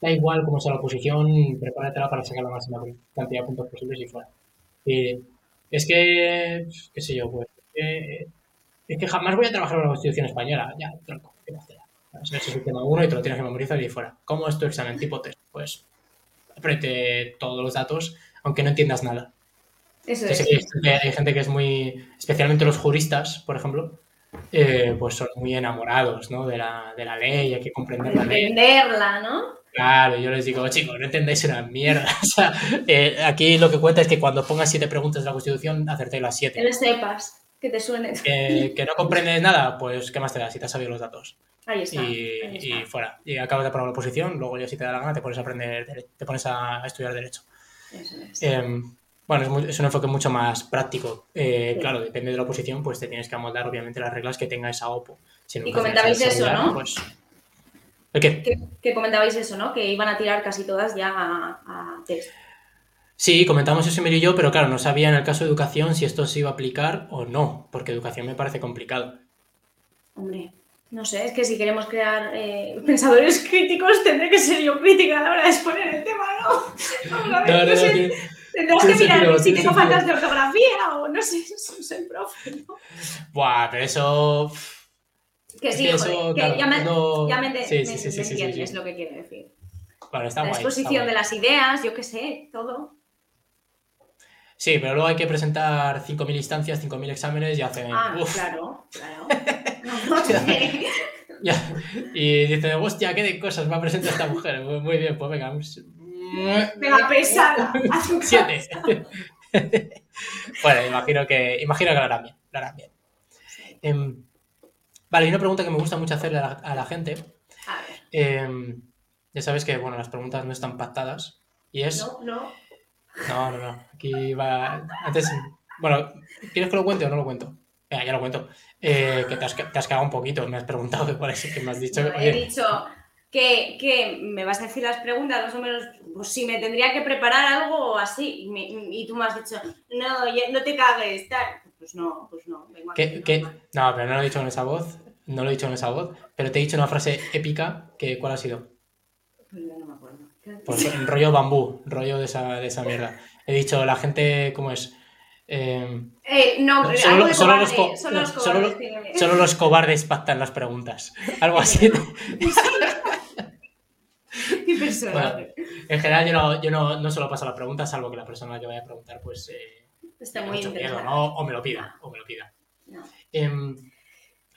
da igual cómo sea la oposición, prepáratela para sacar la máxima cantidad de puntos posibles y fuera. Y es que, qué sé yo, pues, es que, es que jamás voy a trabajar en la Constitución española. Ya, tronco, ¿qué más te da? Ese es el tema uno y te lo tienes que memorizar y fuera. ¿Cómo es tu examen tipo test? Pues aprete todos los datos, aunque no entiendas nada. Eso es. que hay gente- que es muy, especialmente los juristas, por ejemplo, eh, pues son muy enamorados ¿no? de, la, de la ley, hay que comprender la ley. Entenderla, ¿no? Claro, yo les digo, chicos, no entendáis una mierda. O sea, eh, aquí lo que cuenta es que cuando pongas siete preguntas de la Constitución, acertéis las Que siete. lo sepas, que te suene. Que, que no comprendes nada, pues ¿qué más te da si te has sabido los datos? Ahí está. Y, ahí y está. fuera. Y acabas de probar la oposición, luego ya si te da la gana te pones a aprender, te pones a estudiar Derecho. Eso es. Eh, bueno, es, muy- es un enfoque mucho más práctico. Eh, Sí. Claro, depende de la oposición, pues te tienes que amoldar obviamente las reglas que tenga esa OPO. Si Y comentabais es eso, ¿no? Pues, ¿El qué? que, que comentabais eso, ¿no? Que iban a tirar casi todas ya a, a test. Sí, comentamos eso Emilio y yo, pero claro, no sabía en el caso de educación si esto se iba a aplicar o no, porque educación me parece complicado. Hombre, no sé, es que si queremos crear eh, pensadores críticos, tendré que ser yo crítica a la hora de exponer el tema, ¿no? Vamos a ver, No, no, no no, sé, tiene- tendrás tiene que mirar sentido, si tengo faltas de ortografía o no sé, soy profe, ¿no? Buah, pero eso... Que Es sí, que joder, eso, que claro, ya me, no- ya me, Sí, sí, sí, entiendes sí. lo que quiero decir. Bueno, está La guay. está exposición guay. de las ideas, yo qué sé, todo. Sí, pero luego hay que presentar 5.000 instancias, 5.000 exámenes y hacen... Ah, uf, claro, claro. No ya. Y dicen, hostia, qué de cosas me ha presentado esta mujer. Muy, muy bien, pues venga. pues, Venga, pesada. Siete. bueno, imagino que, imagino que lo harán bien. Lo harán bien. Em, vale, y una pregunta que me gusta mucho hacerle a la, a la gente. A ver, em, ya sabes que, bueno, las preguntas no están pactadas. Y es... no, no. No, no, no. Aquí va. Antes. Bueno, ¿quieres que lo cuente o no lo cuento? Venga, ya lo cuento. Eh, que te has, te has cagado un poquito. Me has preguntado que cuál es el que me has dicho. No, Oye, he dicho que, que me vas a decir las preguntas, más o menos, pues si me tendría que preparar algo o así. Y, me- y tú me has dicho, no, no te cagues, tal. Pues no, pues no. Vengo aquí, normal. No, pero no lo he dicho con esa voz. No lo he dicho con esa voz. Pero te he dicho una frase épica. Que, ¿Cuál ha sido? Pues no me acuerdo. Pues rollo bambú. Rollo de esa, de esa mierda. He dicho, la gente. ¿Cómo es? Eh, Eh, no, Solo- los cobarde, co- solo los solo cobardes lo- tienen- solo los cobardes pactan las preguntas. Algo así. Qué personaje. En general, yo no, yo no, no solo paso las preguntas, salvo que la persona que vaya a preguntar, pues. eh, Está muy miedo, interesante. ¿no? O me lo pida, o me lo pida. No. Em,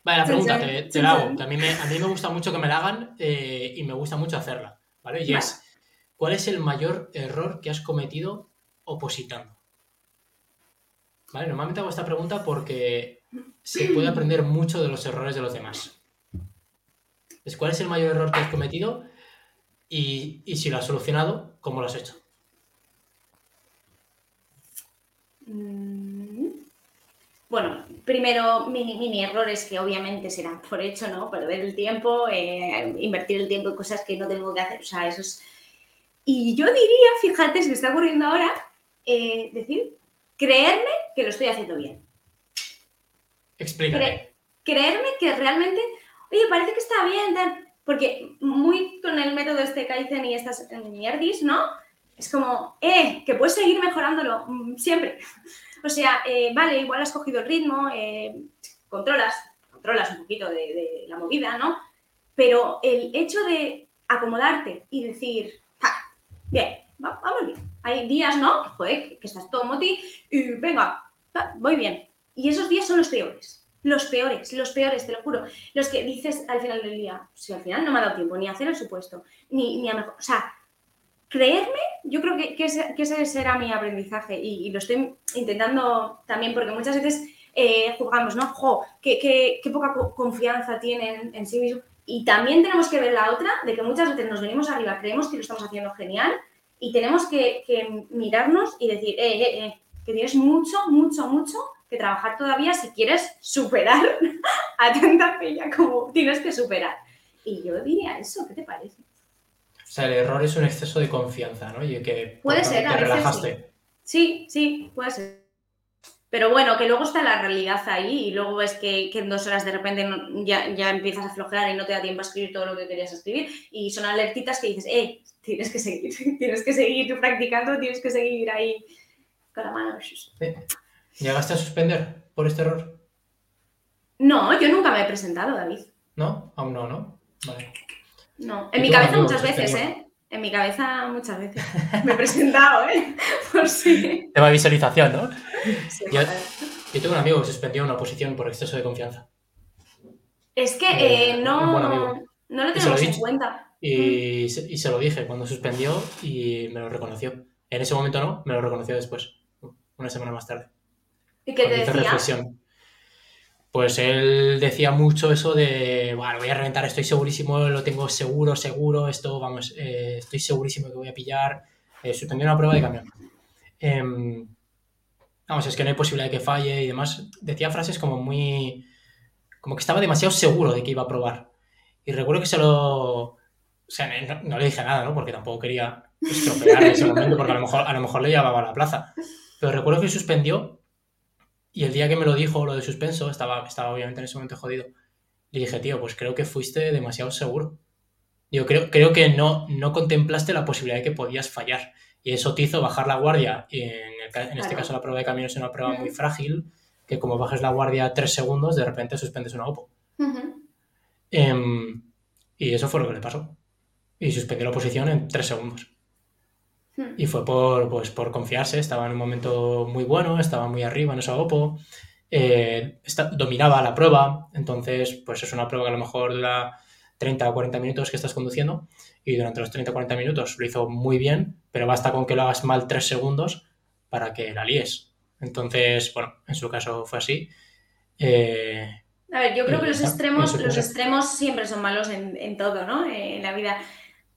vale, la pregunta, te, la hago. mí, me, a mí me gusta mucho que me la hagan eh, y me gusta mucho hacerla, ¿vale? Y Vale. es, ¿cuál es el mayor error que has cometido opositando? ¿Vale? Normalmente hago esta pregunta porque se puede aprender mucho de los errores de los demás. ¿Cuál es el mayor error que has cometido? Y, y si lo has solucionado, ¿cómo lo has hecho? Mm. Bueno, primero mini, mini errores que obviamente serán por hecho, ¿no? Perder el tiempo, eh, invertir el tiempo en cosas que no tengo que hacer, o sea, eso es... Y yo diría, fíjate, se me está ocurriendo ahora, eh, decir, creerme que lo estoy haciendo bien. Explícame. creerme que realmente, oye, parece que está bien, porque muy con el método este Kaizen y estas mierdis, ¿no? Es como, eh, que puedes seguir mejorándolo mm, siempre. O sea, eh, vale, igual has cogido el ritmo, eh, controlas, controlas un poquito de, la movida, ¿no? Pero el hecho de acomodarte y decir, bien, vamos bien. Hay días, ¿no? Joder, que estás todo moti y venga, voy bien. Y esos días son los peores. Los peores, los peores, te lo juro. Los que dices al final del día, si al final no me ha dado tiempo ni hacer el supuesto, ni, ni a mejor. O sea, creerme, yo creo que, ese, será mi aprendizaje y, lo estoy intentando también porque muchas veces eh, jugamos, ¿no? Jo, qué, poca confianza tienen en sí mismos. Y también tenemos que ver la otra, de que muchas veces nos venimos arriba, creemos que lo estamos haciendo genial y tenemos que, mirarnos y decir, eh, eh, eh, que tienes mucho, mucho, mucho que trabajar todavía si quieres superar a tanta peña como tienes que superar. Y yo diría eso, ¿qué te parece? O sea, el error es un exceso de confianza, ¿no? Y que puede ser, te relajaste. Sí. sí, puede ser. Pero bueno, que luego está la realidad ahí y luego ves que, en dos horas de repente ya, ya, empiezas a flojear y no te da tiempo a escribir todo lo que querías escribir y son alertitas que dices, eh, tienes que seguir, tienes que seguir practicando, tienes que seguir ahí con la mano. ¿Llegaste a suspender por este error? No, yo nunca me he presentado, David. ¿No? Aún no, ¿no? Vale. No, en mi cabeza muchas veces, ¿eh? En mi cabeza muchas veces. Me he presentado, ¿eh? Por si. Tema de visualización, ¿no? yo, tengo un amigo que suspendió una oposición por exceso de confianza. Es que eh, no, no lo tenemos en cuenta. Y, se, y se lo dije cuando suspendió y me lo reconoció. En ese momento no, me lo reconoció después, una semana más tarde. ¿Y qué te decía? Reflexión pues él decía mucho eso de, bueno, voy a reventar, estoy segurísimo, lo tengo seguro, seguro, esto, vamos, eh, estoy segurísimo que voy a pillar. Eh, suspendió una prueba de camión. Em, vamos, es que no hay posibilidad de que falle y demás. Decía frases como muy, como que estaba demasiado seguro de que iba a probar. Y recuerdo que se lo, o sea, no, le dije nada, ¿no? Porque tampoco quería estropear en ese momento, porque a lo mejor, a lo mejor le llevaba a la plaza. Pero recuerdo que suspendió y el día que me lo dijo, lo de suspenso, estaba, estaba obviamente en ese momento jodido. Le dije, tío, pues creo que fuiste demasiado seguro. Yo creo, creo que no, no contemplaste la posibilidad de que podías fallar. Y eso te hizo bajar la guardia. Y en, en este caso, la prueba de camino es una prueba muy frágil, que como bajes la guardia tres segundos, de repente suspendes una OPO. Em, y eso fue lo que le pasó. Y suspendió la oposición en tres segundos. Y fue por, pues, por confiarse, estaba en un momento muy bueno, estaba muy arriba en esa OPO, eh, dominaba la prueba, entonces pues es una prueba que a lo mejor dura 30 o 40 minutos que estás conduciendo y durante los 30 o 40 minutos lo hizo muy bien, pero basta con que lo hagas mal 3 segundos para que la líes. Entonces, bueno, en su caso fue así. Eh, a ver, yo creo que los extremos, los extremos siempre son malos en, en todo, ¿no? En la vida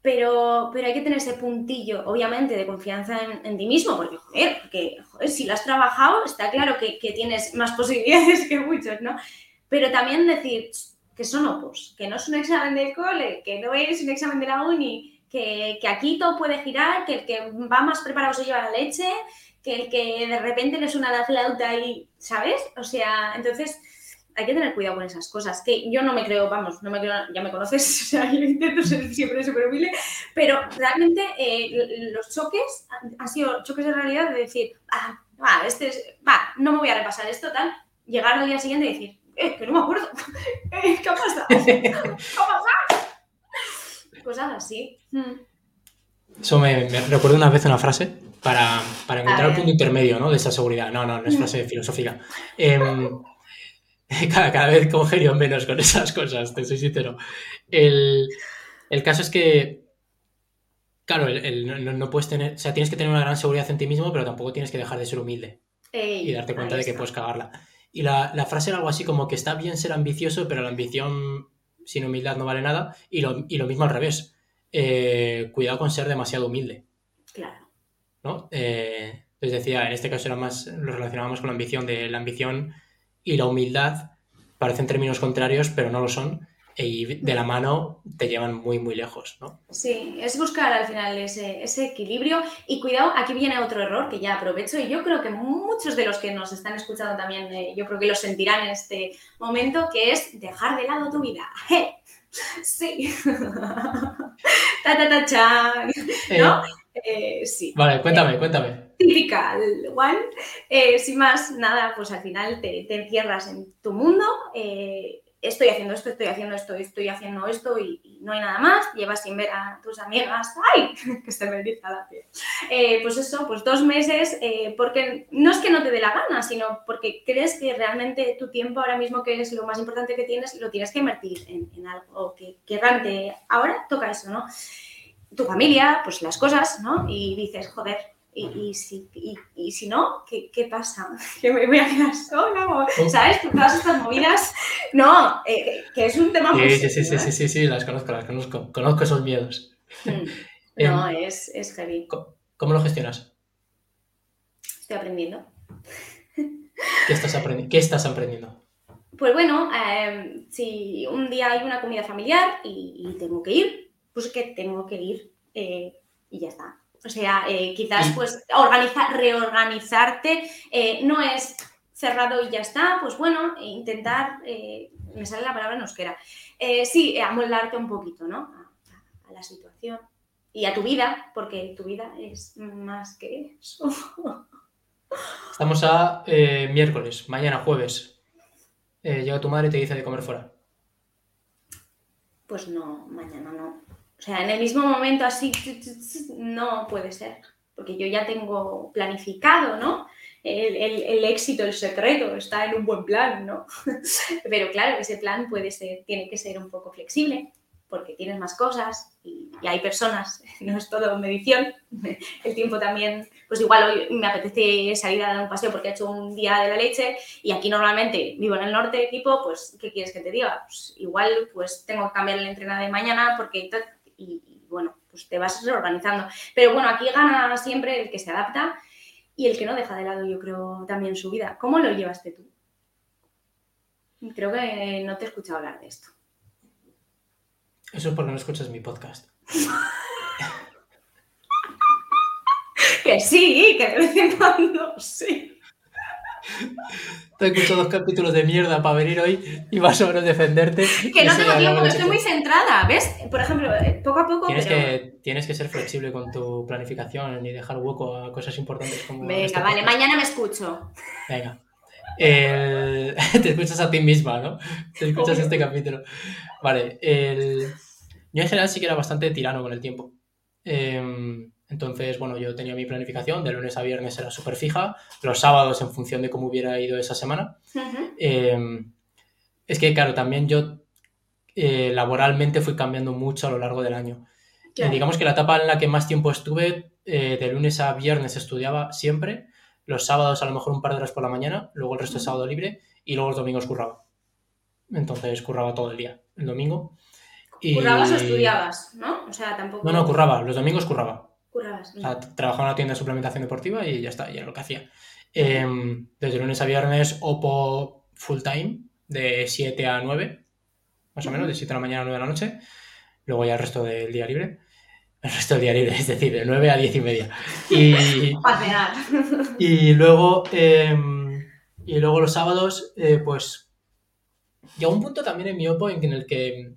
pero, pero hay que tener ese puntillo, obviamente, de confianza en, ti mismo, porque, joder, porque, si lo has trabajado, está claro que, que, tienes más posibilidades que muchos, ¿no? Pero también decir que son opos, que no es un examen del cole, que no es un examen de la uni, que, que aquí todo puede girar, que el que va más preparado se lleva la leche, que el que de repente le suena la flauta y, ¿sabes? O sea, entonces hay que tener cuidado con esas cosas, que yo no me creo, vamos, no me creo, ya me conoces, o sea, yo intento ser siempre súper humilde, pero realmente eh, los choques han sido choques de realidad de decir, ah, va, este es, va, no me voy a repasar esto, tal, llegar al día siguiente y decir, eh, que no me acuerdo, eh, ¿qué ha pasado? ¿Qué ha pasado? Cosas así. Hmm. Eso me, recuerda una vez una frase para, para encontrar el punto intermedio ¿no? de esa seguridad. No, no, no es frase filosófica. Eh, cada, cada vez congenio menos con esas cosas, te soy sincero. El, caso es que Claro, el- el- no, no- puedes tener, o sea, tienes que tener una gran seguridad en ti mismo, pero tampoco tienes que dejar de ser humilde Ey, y darte cuenta de que puedes cagarla. Y la, la frase era algo así como que está bien ser ambicioso, pero la ambición sin humildad no vale nada. Y lo, y lo mismo al revés. Eh, cuidado con ser demasiado humilde, Claro. ¿no? Eh, les decía, en este caso era más, lo relacionábamos con la ambición, de la ambición y la humildad parecen términos contrarios, pero no lo son. Y de la mano te llevan muy, muy lejos, ¿no? Sí, es buscar al final ese, ese equilibrio. Y cuidado, aquí viene otro error que ya aprovecho y yo creo que muchos de los que nos están escuchando también, eh, yo creo que lo sentirán en este momento, que es dejar de lado tu vida. ¡Eh! Sí. ta, ta, ta, chan. Eh, ¿No? Eh, sí. vale, cuéntame, cuéntame. Typical one. Eh, sin más, nada, pues al final te, te encierras en tu mundo. eh, estoy haciendo esto, estoy haciendo esto, estoy haciendo esto y, y no hay nada más. Llevas sin ver a tus amigas. ¡Ay! Que se me eriza la piel. Eh, pues eso, pues dos meses, eh, porque no es que no te dé la gana, sino porque crees que realmente tu tiempo ahora mismo, que es lo más importante que tienes, lo tienes que invertir en, en algo que, que realmente ahora toca eso, ¿no? Tu familia, pues las cosas, ¿no? Y dices, joder, y, y si, y, y si no, ¿qué, qué pasa? ¿Que me voy a quedar sola? O- ¿Sabes? Todas estas movidas. No, eh, que es un tema muy Sí, sí, sí, sí, serio, sí, sí, sí, las conozco, las conozco. Conozco esos miedos. ¿eh? Em, No, es, es heavy. ¿Cómo lo gestionas? Estoy aprendiendo. ¿Qué estás, aprendi- ¿Qué estás aprendiendo? Pues bueno, eh, si un día hay una comida familiar y tengo que ir, pues que tengo que ir eh, y ya está. O sea, eh, quizás pues organizar, reorganizarte eh, no es cerrado y ya está, pues bueno, intentar, me sale la palabra en euskera, sí, amoldarte un poquito, ¿no? A, a la situación y a tu vida, porque tu vida es más que eso. Estamos a eh, miércoles, mañana jueves. Eh, llega tu madre y te dice de comer fuera. Pues no, mañana no. Sea, en el mismo momento así, no puede ser. Porque yo ya tengo planificado, ¿no? El, el- éxito, el secreto, está en un buen plan, ¿no? Pero claro, ese plan puede ser, tiene que ser un poco flexible, porque tienes más cosas y, hay personas, no es todo medición. El tiempo también, pues igual hoy me apetece salir a dar un paseo porque he hecho un día de la leche y aquí normalmente vivo en el norte, tipo, pues, ¿qué quieres que te diga? Pues igual, pues tengo que cambiar el entrenado de mañana porque... y, bueno, pues te vas reorganizando. Pero bueno, aquí gana siempre el que se adapta y el que no deja de lado, yo creo, también su vida. ¿Cómo lo llevaste tú? Creo que no te he escuchado hablar de esto. Eso es porque no escuchas mi podcast. Que sí, que de vez en cuando sí. Te he escuchado dos capítulos de mierda para venir hoy y más o menos defenderte. Que no tengo tiempo, que estoy muy hecho. centrada, ¿ves? Por ejemplo, eh, poco a poco, Tienes pero... que, tienes que ser flexible con tu planificación y dejar hueco a cosas importantes como Venga, este vale, podcast. mañana me escucho. Venga. El- Te escuchas a ti misma, ¿no? Te escuchas este capítulo. Vale. el- Yo en general sí que era bastante tirano con el tiempo. Em, Entonces, bueno, yo tenía mi planificación, de lunes a viernes era súper fija, los sábados en función de cómo hubiera ido esa semana. Eh, es que, claro, también yo eh, laboralmente fui cambiando mucho a lo largo del año. Eh, digamos que la etapa en la que más tiempo estuve, eh, de lunes a viernes estudiaba siempre, los sábados a lo mejor un par de horas por la mañana, luego el resto de sábado libre y luego los domingos curraba. Entonces curraba todo el día, el domingo. Y... ¿Currabas o estudiabas? ¿No? O sea, tampoco... No, no, curraba, los domingos curraba. Currabas. O sea, t- trabajaba en una tienda de suplementación deportiva y ya está, y era lo que hacía. Em, desde lunes a viernes, OPO full time, de 7 a 9, más o menos, de 7 de la mañana a 9 de la noche. Luego ya el resto del día libre. El resto del día libre, es decir, de 9 a 10 y media. Y, y luego, em, y luego los sábados, eh, pues llegó un punto también en mi OPO en el que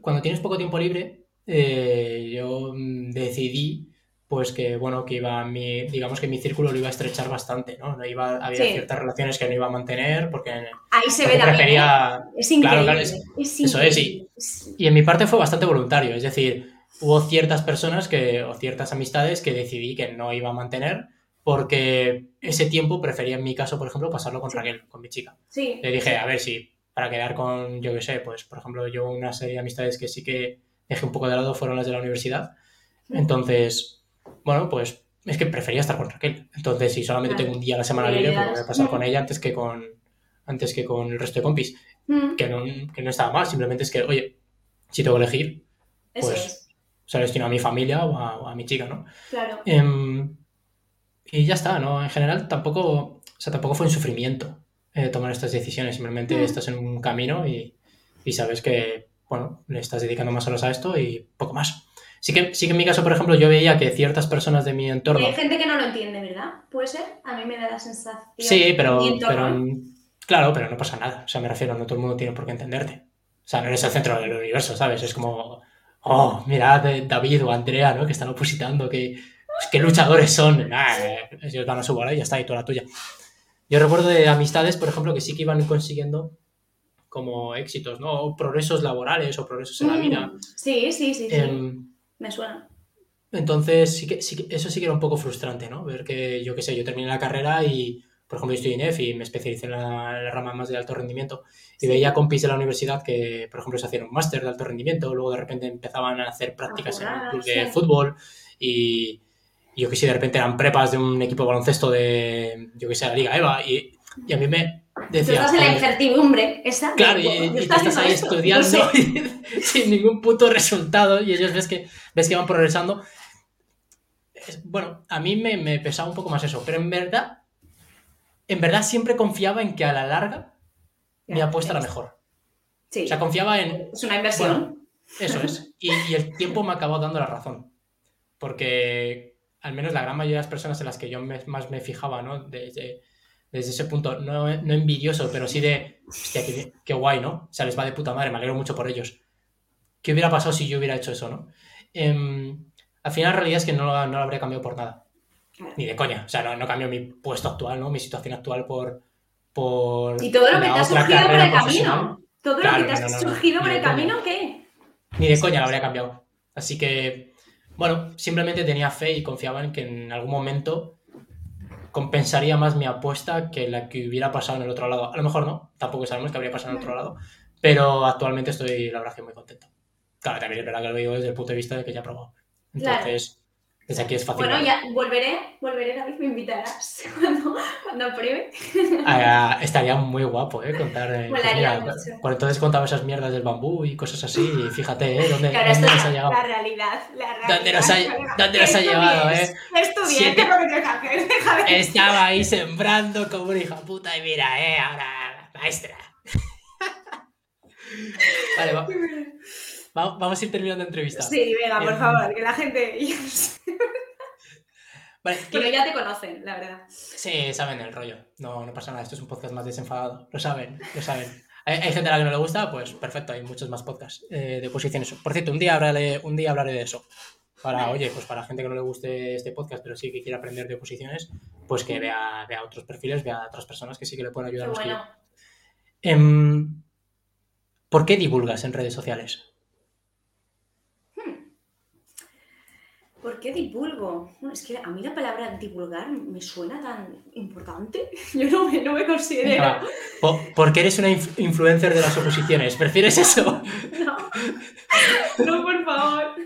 cuando tienes poco tiempo libre, eh, yo mm, decidí pues que bueno que iba mi digamos que mi círculo lo iba a estrechar bastante no no iba había Sí. ciertas relaciones que no iba a mantener porque Ahí se porque ve. ¿eh? prefería Es increíble. claro, es- es eso es, increíble. y en mi parte fue bastante voluntario es decir hubo ciertas personas que o ciertas amistades que decidí que no iba a mantener porque ese tiempo prefería en mi caso por ejemplo pasarlo con Raquel con mi chica Sí. le dije, a ver si para quedar con, yo qué sé, pues por ejemplo, yo una serie de amistades que sí que dejé un poco de lado fueron las de la universidad. Entonces, bueno, pues es que prefería estar con Raquel. Entonces, si solamente tengo un día a la semana libre, pues voy a pasar con ella antes que con, antes que con el resto de compis. Que, no, que no estaba mal, simplemente es que, oye, si tengo que elegir, pues se lo destino a mi familia o a, mi chica, ¿no? Claro. Em, y ya está, ¿no? En general tampoco, o sea, tampoco fue un sufrimiento eh, tomar estas decisiones, simplemente estás en un camino y, y sabes que, bueno, le estás dedicando más horas a esto y poco más. Sí que, sí que en mi caso, por ejemplo, yo veía que ciertas personas de mi entorno... hay gente que no lo entiende, ¿verdad? ¿Puede ser? A mí me da la sensación... Sí, pero, pero claro, pero no pasa nada. O sea, me refiero, no todo el mundo tiene por qué entenderte. O sea, no eres el centro del universo, ¿sabes? Es como, oh, mirad David o Andrea, ¿no? Que están opositando, que, qué luchadores son. ellos van a su bola y ya está, y toda la tuya. Yo recuerdo de amistades, por ejemplo, que sí que iban consiguiendo como éxitos, ¿no? O progresos laborales o progresos en la vida. Mm, sí, sí, sí. sí. Em, me suena. Entonces, sí que, sí eso sí que era un poco frustrante, ¿no? Ver que, yo qué sé, yo terminé la carrera y, por ejemplo, yo estoy en EF y me especialicé en la, rama más de alto rendimiento y veía compis de la universidad que, por ejemplo, se hacían un máster de alto rendimiento, luego de repente empezaban a hacer prácticas en el club de fútbol y, yo qué sé, de repente eran prepas de un equipo de baloncesto de, yo qué sé, la Liga EVA y, y a mí me, Decía, tú estás en la incertidumbre, esa. Claro, y, estás, ahí estudiando sin ningún puto resultado y ellos ves que, ves que van progresando. Bueno, a mí me, me, pesaba un poco más eso, pero en verdad, en verdad siempre confiaba en que a la larga mi apuesta era mejor. Sí. O sea, confiaba en... Es una inversión. eso es. Y, y, el tiempo me acabó dando la razón. Porque al menos la gran mayoría de las personas en las que yo más me fijaba, ¿no? Desde desde ese punto, no, no envidioso, pero sí de, hostia, qué, guay, ¿no? O sea, les va de puta madre, me alegro mucho por ellos. ¿Qué hubiera pasado si yo hubiera hecho eso, no? Em, al final, la realidad es que no, no lo habría cambiado por nada. Ni de coña. O sea, no, no cambio mi puesto actual, ¿no? Mi situación actual por. por y todo lo que te ha surgido por el camino. Todo lo que te ha surgido por el camino, ¿qué? Ni de coña lo habría cambiado. Así que, bueno, simplemente tenía fe y confiaba en que en algún momento compensaría más mi apuesta que la que hubiera pasado en el otro lado. A lo mejor no, tampoco sabemos que habría pasado en el otro lado, pero actualmente estoy, la verdad, que muy contento. Claro, también es verdad que lo digo desde el punto de vista de que ya he probado. Entonces, desde aquí es fácil. Bueno, ya volveré, volveré, David, me invitarás cuando, cuando pruebe. Ah, estaría muy guapo, ¿eh? Contar. Eh, pues por entonces contaba esas mierdas del bambú y cosas así, y fíjate, ¿eh? ¿Dónde, claro, nos ha llegado? La realidad, la realidad. ¿Dónde nos ha, ¿dónde nos ha llevado, eh? Estudié, ¿qué es lo que te hacer? Estaba ahí sembrando como un hija puta, y mira, ¿eh? Ahora, maestra. vale, va. Vamos a ir terminando la entrevista. Sí, venga, por em, favor, que la gente. Vale, Pero ya te conocen, la verdad. Sí, saben el rollo. No, no pasa nada. Esto es un podcast más desenfadado. Lo saben, lo saben. Hay, gente a la que no le gusta, pues perfecto, hay muchos más podcasts eh, de posiciones. Por cierto, un día, hablaré, un día hablaré de eso. Para, oye, pues para gente que no le guste este podcast, pero sí que quiera aprender de oposiciones, pues que vea, vea otros perfiles, vea a otras personas que sí que le pueden ayudar. Qué bueno. Em, ¿Por qué divulgas en redes sociales? ¿Por qué divulgo? es que a mí la palabra divulgar me suena tan importante. Yo no me, no me considero. ¿Por, qué eres una influencer de las oposiciones? ¿Prefieres eso? No. No, por favor.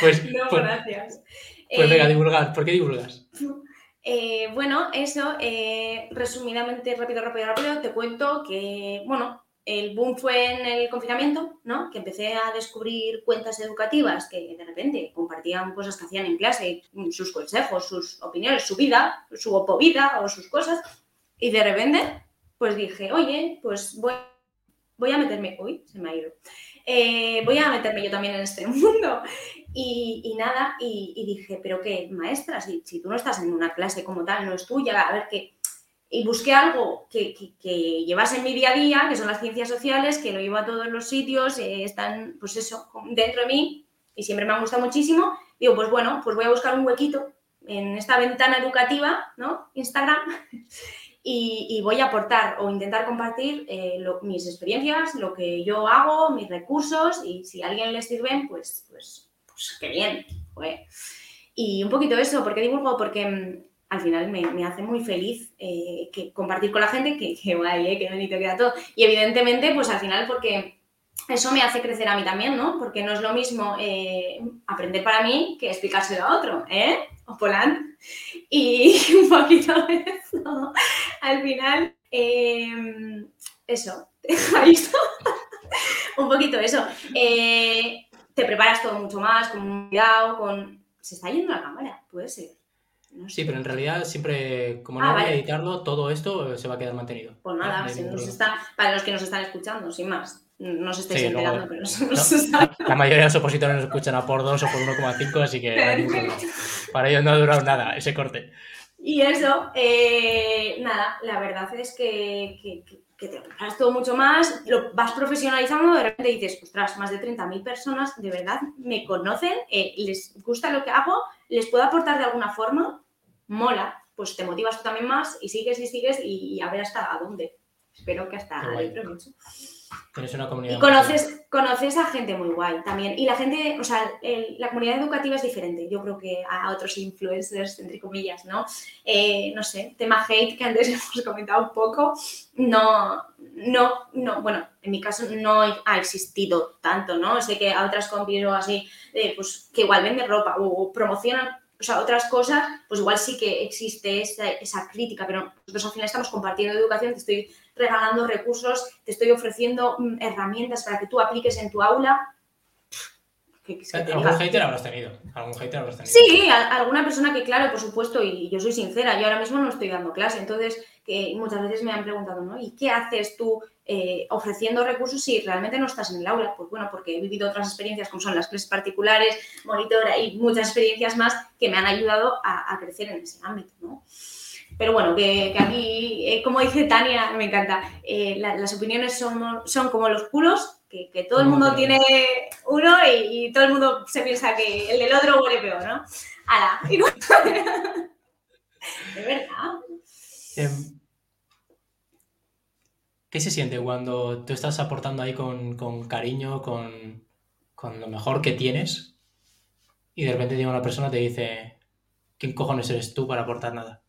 Pues, no, pues, gracias. Pues venga, eh, divulgar. ¿Por qué divulgas? Eh, bueno, eso, eh, resumidamente, rápido, rápido, rápido, te cuento que, bueno, el boom fue en el confinamiento, ¿no? Que empecé a descubrir cuentas educativas que de repente compartían cosas que hacían en clase, sus consejos, sus opiniones, su vida, su opovida o sus cosas. Y de repente, pues dije, oye, pues voy, voy a meterme, uy, se me ha ido. Eh, voy a meterme yo también en este mundo. Y, nada, y, dije, pero qué, maestra, si, si tú no estás en una clase como tal, no es tuya, a ver qué y busqué algo que, que, llevase en mi día a día, que son las ciencias sociales, que lo llevo a todos los sitios, eh, están, pues eso, dentro de mí y siempre me han gustado muchísimo. Digo, pues bueno, pues voy a buscar un huequito en esta ventana educativa, ¿no? Instagram, y, voy a aportar o intentar compartir eh, mis experiencias, lo que yo hago, mis recursos, y si a alguien le sirven, pues, pues, pues qué bien. Y un poquito eso, ¿por qué divulgo? Porque mm, al final me, hace muy feliz eh, que compartir con la gente, que, que guay, eh, que bonito queda todo. Y evidentemente, pues al final porque eso me hace crecer a mí también, ¿no? Porque no es lo mismo eh, aprender para mí que explicárselo a otro, ¿eh? O Poland. Y un poquito de eso. Al final, em, eso, está. un poquito eso. Eh, te preparas todo mucho más, con cuidado, con... Se está yendo la cámara, puede ser. Sí, pero en realidad siempre, como no ah, voy a editarlo, todo esto se va a quedar mantenido. Pues nada, para los que nos están escuchando, sin más. No se estáis enterando, pero no, La mayoría de los opositores nos escuchan a por 2 o por 1,5, así que para ellos no ha durado nada ese corte. Y eso, eh, nada, la verdad es que, te preparas todo mucho más, lo vas profesionalizando, de repente dices, ostras, más de 30.000 personas de verdad me conocen, eh, les gusta lo que hago, les puedo aportar de alguna forma, mola, pues te motivas tú también más y sigues y sigues y, a ver hasta dónde. Espero que hasta dentro mucho. Tienes una comunidad. Y conoces, conoces a gente muy guay también. Y la gente, o sea, la comunidad educativa es diferente. Yo creo que a otros influencers, entre comillas, ¿no? Eh, no sé, tema hate que antes hemos comentado un poco, no, no, no, bueno, en mi caso no ha existido tanto, ¿no? Sé que a otras compis o así, eh, pues que igual venden ropa o promocionan o sea, otras cosas, pues igual sí que existe esa, esa, crítica, pero nosotros al final estamos compartiendo educación, te estoy regalando recursos, te estoy ofreciendo mm, herramientas para que tú apliques en tu aula. ¿Algún hater habrás tenido? ¿Algún hater habrás tenido? Sí, alguna persona que, claro, por supuesto, y yo soy sincera, yo ahora mismo no estoy dando clase, entonces que muchas veces me han preguntado, ¿no? ¿Y qué haces tú eh, ofreciendo recursos si realmente no estás en el aula? Pues bueno, porque he vivido otras experiencias como son las clases particulares, monitora y muchas experiencias más que me han ayudado a, crecer en ese ámbito, ¿no? Pero bueno, que, a mí, eh, como dice Tania, me encanta, eh, las opiniones son, son como los culos, que, todo el mundo tiene uno y, todo el mundo se piensa que el del otro huele peor, ¿no? ¡Hala! de verdad. Em, ¿Qué se siente cuando tú estás aportando ahí con, cariño, con, lo mejor que tienes y de repente llega una persona y te dice, ¿quién cojones eres tú para aportar nada?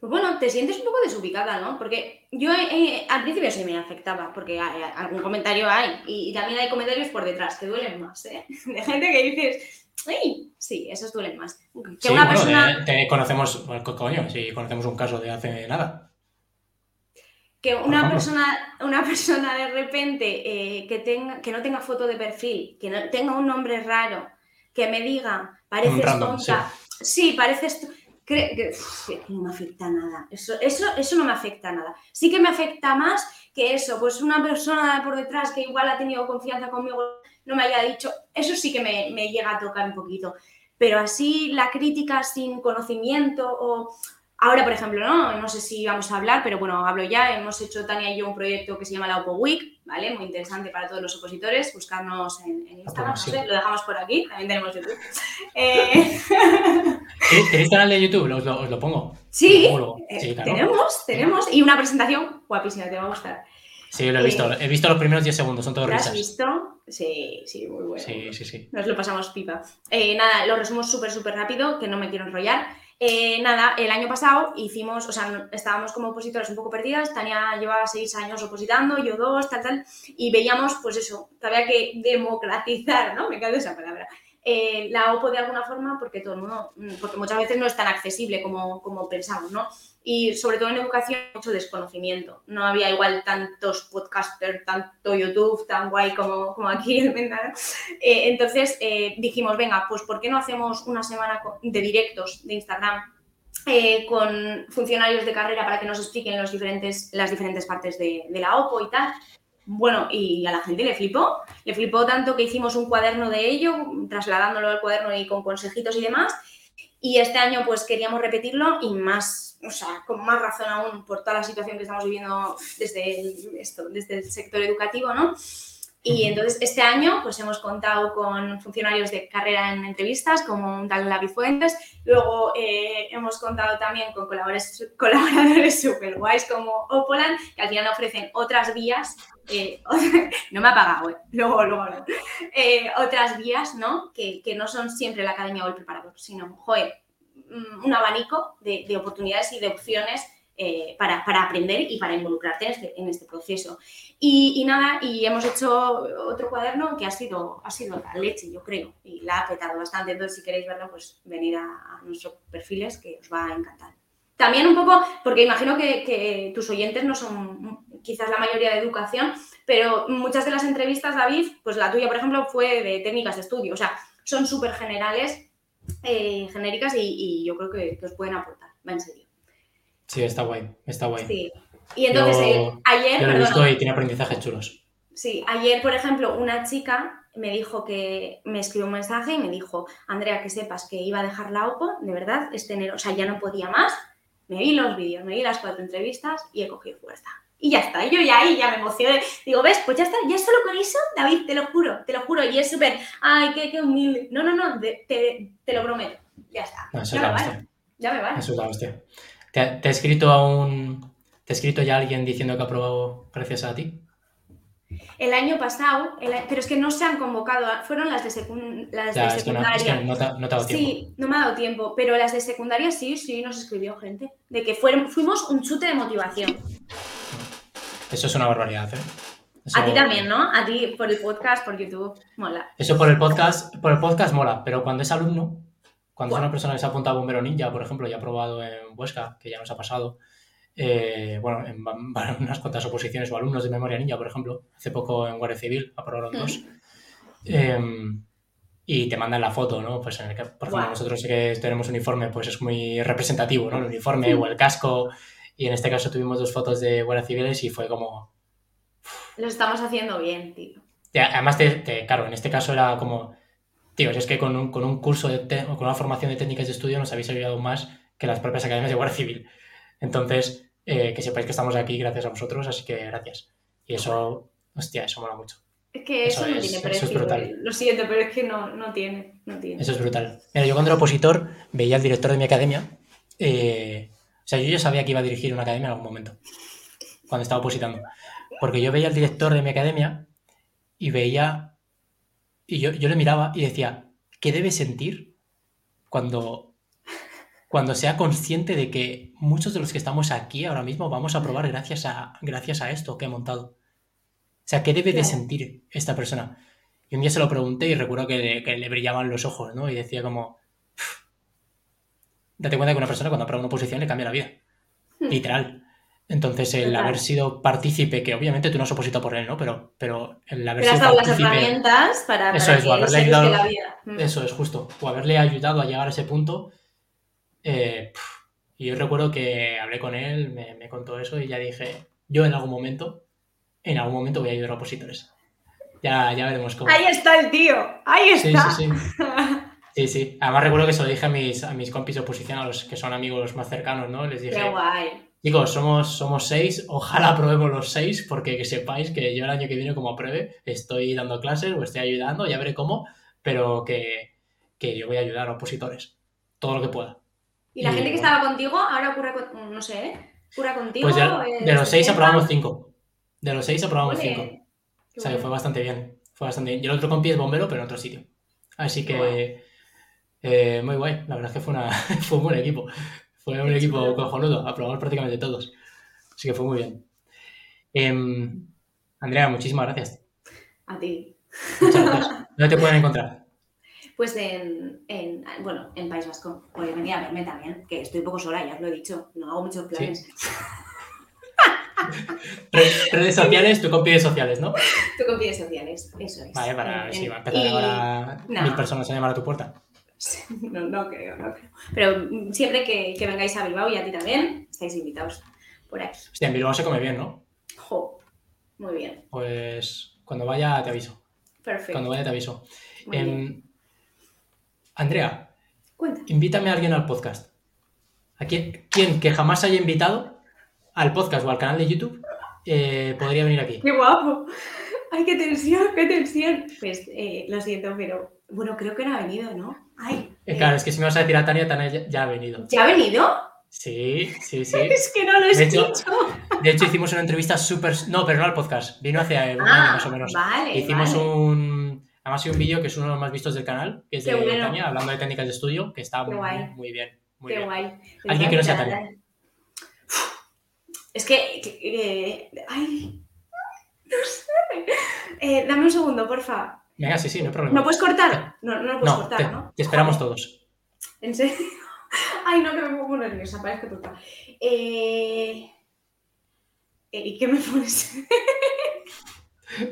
Pues bueno, te sientes un poco desubicada, ¿no? Porque yo eh, al principio sí me afectaba, porque algún comentario hay, y, también hay comentarios por detrás que duelen más, ¿eh? De gente que dices, ¡ay! Sí, esos duelen más. Que una persona... te, conocemos, coño, si conocemos un caso de hace nada. Que una persona, una persona de repente eh, que, tenga, que no tenga foto de perfil, que no tenga un nombre raro, que me diga, pareces tonta. Sí, pareces no me afecta nada. Eso, eso, eso no me afecta nada. Sí que me afecta más que eso, pues una persona por detrás que igual ha tenido confianza conmigo, no me haya dicho, eso sí que me, me llega a tocar un poquito. Pero así la crítica sin conocimiento o, Ahora, por ejemplo, ¿no? No sé si vamos a hablar, pero bueno, hablo ya. Hemos hecho Tania y yo un proyecto que se llama la Opo Week, ¿vale? Muy interesante para todos los opositores. Buscarnos en, Instagram, no sé, lo dejamos por aquí. También tenemos YouTube. Eh... ¿Tenéis canal de YouTube? Os lo, pongo. Sí, eh, tenemos, tenemos. Y una presentación guapísima, te va a gustar. Sí, lo he visto. He visto los primeros 10 segundos, son todos ¿Lo risas. has visto? Sí, sí, muy bueno. Sí, sí, sí. Nos lo pasamos pipa. Eh, nada, lo resumo súper, súper rápido, que no me quiero enrollar. Eh, nada, el año pasado hicimos, o sea, estábamos como opositores un poco perdidas, Tania llevaba seis años opositando, yo dos, tal, tal, y veíamos, pues eso, que había que democratizar, ¿no? Me encanta esa palabra. Eh, la OPO de alguna forma porque todo el mundo, mm, porque muchas veces no es tan accesible como, como pensamos, ¿no? Y sobre todo en educación, mucho desconocimiento. No había igual tantos podcasters, tanto YouTube tan guay como, como aquí en. Eh, entonces eh, dijimos, venga, pues ¿por qué no hacemos una semana de directos de Instagram con funcionarios de carrera para que nos expliquen las diferentes partes de, de la OPO y tal? Bueno, y a la gente le flipó. Le flipó tanto que hicimos un cuaderno de ello, trasladándolo al cuaderno y con consejitos y demás. Y este año pues queríamos repetirlo y más, o sea, con más razón aún por toda la situación que estamos viviendo desde esto, desde el sector educativo, ¿no? Y entonces este año pues hemos contado con funcionarios de carrera en entrevistas como un tal David Fuentes, luego eh, hemos contado también con colaboradores, colaboradores super guays como Opolan, que al final ofrecen otras vías, eh, no me ha pagado, eh, luego, luego, otras vías, ¿no? Que, que, no son siempre la academia o el preparador, sino, joder, mm, un abanico de, de oportunidades y de opciones eh, para, para, aprender y para involucrarte en este, este proceso. Y, nada, y hemos hecho otro cuaderno que ha sido, ha sido la leche, yo creo, y la ha petado bastante. Entonces, si queréis verlo, pues venid a, nuestros perfiles que os va a encantar. También un poco, porque imagino que, tus oyentes no son quizás la mayoría de educación, pero muchas de las entrevistas, David, pues la tuya, por ejemplo, fue de técnicas de estudio. O sea, son súper generales, eh, genéricas y, y, yo creo que, que os pueden aportar, va en serio. Sí, está guay, está guay. Sí. Y entonces, yo, eh, ayer. Yo lo he visto y tiene aprendizajes chulos. Sí, ayer, por ejemplo, una chica me dijo que me escribió un mensaje y me dijo, Andrea, que sepas que iba a dejar la OPO, de verdad, este enero, o sea, ya no podía más. Me vi los vídeos, me vi las cuatro entrevistas y he cogido fuerza. Y ya está, y yo ya ahí ya me emocioné. Digo, ¿ves? Pues ya está, ya solo con eso, David, te lo juro, te lo juro. Y es súper, ay, qué, qué humilde. No, no, no, te, te, te lo prometo. Ya está. No, eso ya, me vale. ya me vale. Eso es la hostia. ¿Te, te ha escrito a un. ¿Te ha escrito ya alguien diciendo que ha aprobado gracias a ti? El año pasado, el, pero es que no se han convocado, fueron las de, secund, las Ya, de es que no, secundaria. es que no te, ha- no te ha dado tiempo. Sí, no me ha dado tiempo, pero las de secundaria sí, sí, nos escribió gente. De que fuimos un chute de motivación. Eso es una barbaridad, ¿eh? Eso- A ti también, ¿no? A ti por el podcast, por YouTube, mola. Eso por el podcast, por el podcast mola, pero cuando es alumno, cuando es una persona que se apunta a Bombero Ninja, por ejemplo, ya ha probado en Huesca, que ya nos ha pasado, eh, bueno, en unas cuantas oposiciones o alumnos de Memoria Ninja, por ejemplo, hace poco en Guardia Civil aprobaron dos, eh, y te mandan la foto, ¿no? Pues en el que, por ejemplo, Buah. nosotros sí que tenemos uniforme, pues es muy representativo, ¿no? El uniforme o el casco, y en este caso tuvimos dos fotos de Guardia Civiles y fue como, Lo estamos haciendo bien, tío. Además, te, te- claro, en este caso era como, tío, es que con un, con un curso de o con una formación de técnicas de estudio nos habéis ayudado más que las propias academias de Guardia Civil. Entonces, eh, que sepáis que estamos aquí gracias a vosotros, así que gracias. Y eso, hostia, eso mola mucho. Es que Eso eso, no es- tiene eso es precio. brutal. eh. Lo siento, pero es que no, no tiene. No tiene. Eso es brutal. Mira, yo cuando era opositor veía al director de mi academia. eh, o sea, yo ya sabía que iba a dirigir una academia en algún momento, cuando estaba opositando. Porque yo veía al director de mi academia y veía. Y yo, yo le miraba y decía, ¿qué debe sentir cuando, cuando sea consciente de que muchos de los que estamos aquí ahora mismo vamos a probar gracias a, gracias a esto que he montado? O sea, ¿qué debe de sentir esta persona? Y un día se lo pregunté y recuerdo que le, que le brillaban los ojos, ¿no? Y decía como, "Pff, date cuenta que una persona cuando aprueba una oposición le cambia la vida. Literal. Entonces, el haber sido partícipe, que obviamente tú no has opositado por él, ¿no? Pero, pero el haber Pero sido dado las partícipe... herramientas para, Eso para es, que o haberle ayudado- la vida. Mm. Eso es justo. O haberle ayudado a llegar a ese punto. eh, y yo recuerdo que hablé con él, me, me contó eso y ya dije, yo en algún momento, en algún momento voy a ayudar a opositores. Ya, ya veremos cómo. Ahí está el tío. Ahí Sí, está. sí, sí. Sí, sí. Además recuerdo que se lo dije a mis, a mis compis oposición, a los que son amigos más cercanos, ¿no? Les dije, Qué guay. Chicos, somos, somos seis, ojalá aprobemos los seis, porque que sepáis que yo el año que viene como apruebe, estoy dando clases o estoy ayudando, ya veré cómo, pero que, que yo voy a ayudar a opositores, todo lo que pueda. Y la Y, gente que estaba contigo, ahora ocurre con, no sé, ¿eh? ¿Cura contigo? Pues de, eh, de los seis se aprobamos cinco. De los seis aprobamos cinco. O sea, que fue bastante bien. Fue bastante bien. Y el otro compi es bombero, pero en otro sitio. Así que eh, muy guay. La verdad es que fue, una, fue un buen equipo. Fue un equipo cojonudo. Aprobamos prácticamente todos. Así que fue muy bien. Em, Andrea, muchísimas gracias. A ti. Muchas gracias. ¿Dónde te pueden encontrar? Pues en, en, bueno, en País Vasco. Podéis venir a verme también, que estoy un poco sola, ya os lo he dicho. No hago muchos planes. Re- redes sociales, compi de sociales, ¿no? Tú con pies sociales, eso es. Vale, para si en- va a empezar y- ahora no. mil personas a llamar a tu puerta. No, no creo, no creo. Pero siempre que, que vengáis a Bilbao y a ti también, estáis invitados por aquí. Hostia, en Bilbao se come bien, ¿no? Jo, muy bien. Pues cuando vaya te aviso. Perfecto. Cuando vaya te aviso. Muy bien. Em, Andrea, Cuenta. invítame a alguien al podcast. ¿A quién, quién que jamás haya invitado al podcast o al canal de YouTube eh, podría venir aquí? ¡Qué guapo! ¡Ay, qué tensión, qué tensión! Pues eh, lo siento, pero bueno, creo que no ha venido, ¿no? ¡Ay! Eh, claro, es que si me vas a decir a Tania, Tania ya, ha venido. ¿Ya ha venido? Sí, sí, sí. Es que no lo he De hecho, dicho. De hecho, hicimos una entrevista súper... No, pero no al podcast. Vino hace un año Ah, más o menos. vale, Hicimos vale. un... Además hay un vídeo que es uno de los más vistos del canal, que es de bueno. Tania, hablando de técnicas de estudio, que está muy, muy bien. Muy Qué bien. guay. Alguien que no sea Tania. Es que. que- que- ay. No sé. Eh, dame un segundo, porfa. Venga, sí, sí, no hay problema. ¿No puedes cortar? No, no lo puedes No, cortar, te, ¿no? te esperamos Joder, todos. ¿En serio? Ay, no, que me pongo nerviosa, parece que toca. Eh... ¿Y qué me pones?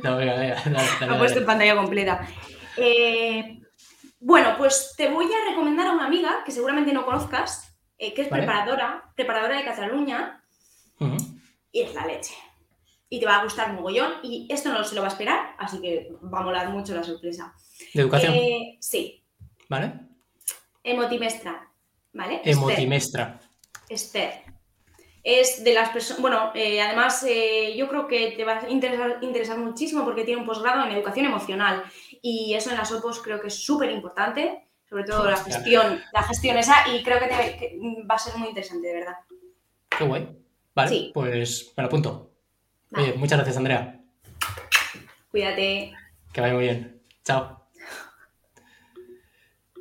No, venga, venga, dale, dale, Me puesto en pantalla completa. Eh, bueno, pues te voy a recomendar a una amiga que seguramente no conozcas, eh, que es Vale. preparadora, preparadora de Cataluña, y es la leche. Y te va a gustar mogollón, y esto no se lo va a esperar, así que va a molar mucho la sorpresa. De educación, Eh, sí, ¿vale? Emotimestra, ¿vale? Emotimestra. Esther. Es de las personas, bueno, eh, además eh, yo creo que te va a interesar, interesar muchísimo porque tiene un posgrado en educación emocional y eso en las OPOS creo que es súper importante, sobre todo la gestión, la gestión esa y creo que, te- que va a ser muy interesante, de verdad. Qué guay. Vale, Sí. pues me lo apunto. Vale, Oye, muchas gracias, Andrea. cuídate. Que vaya muy bien. Chao.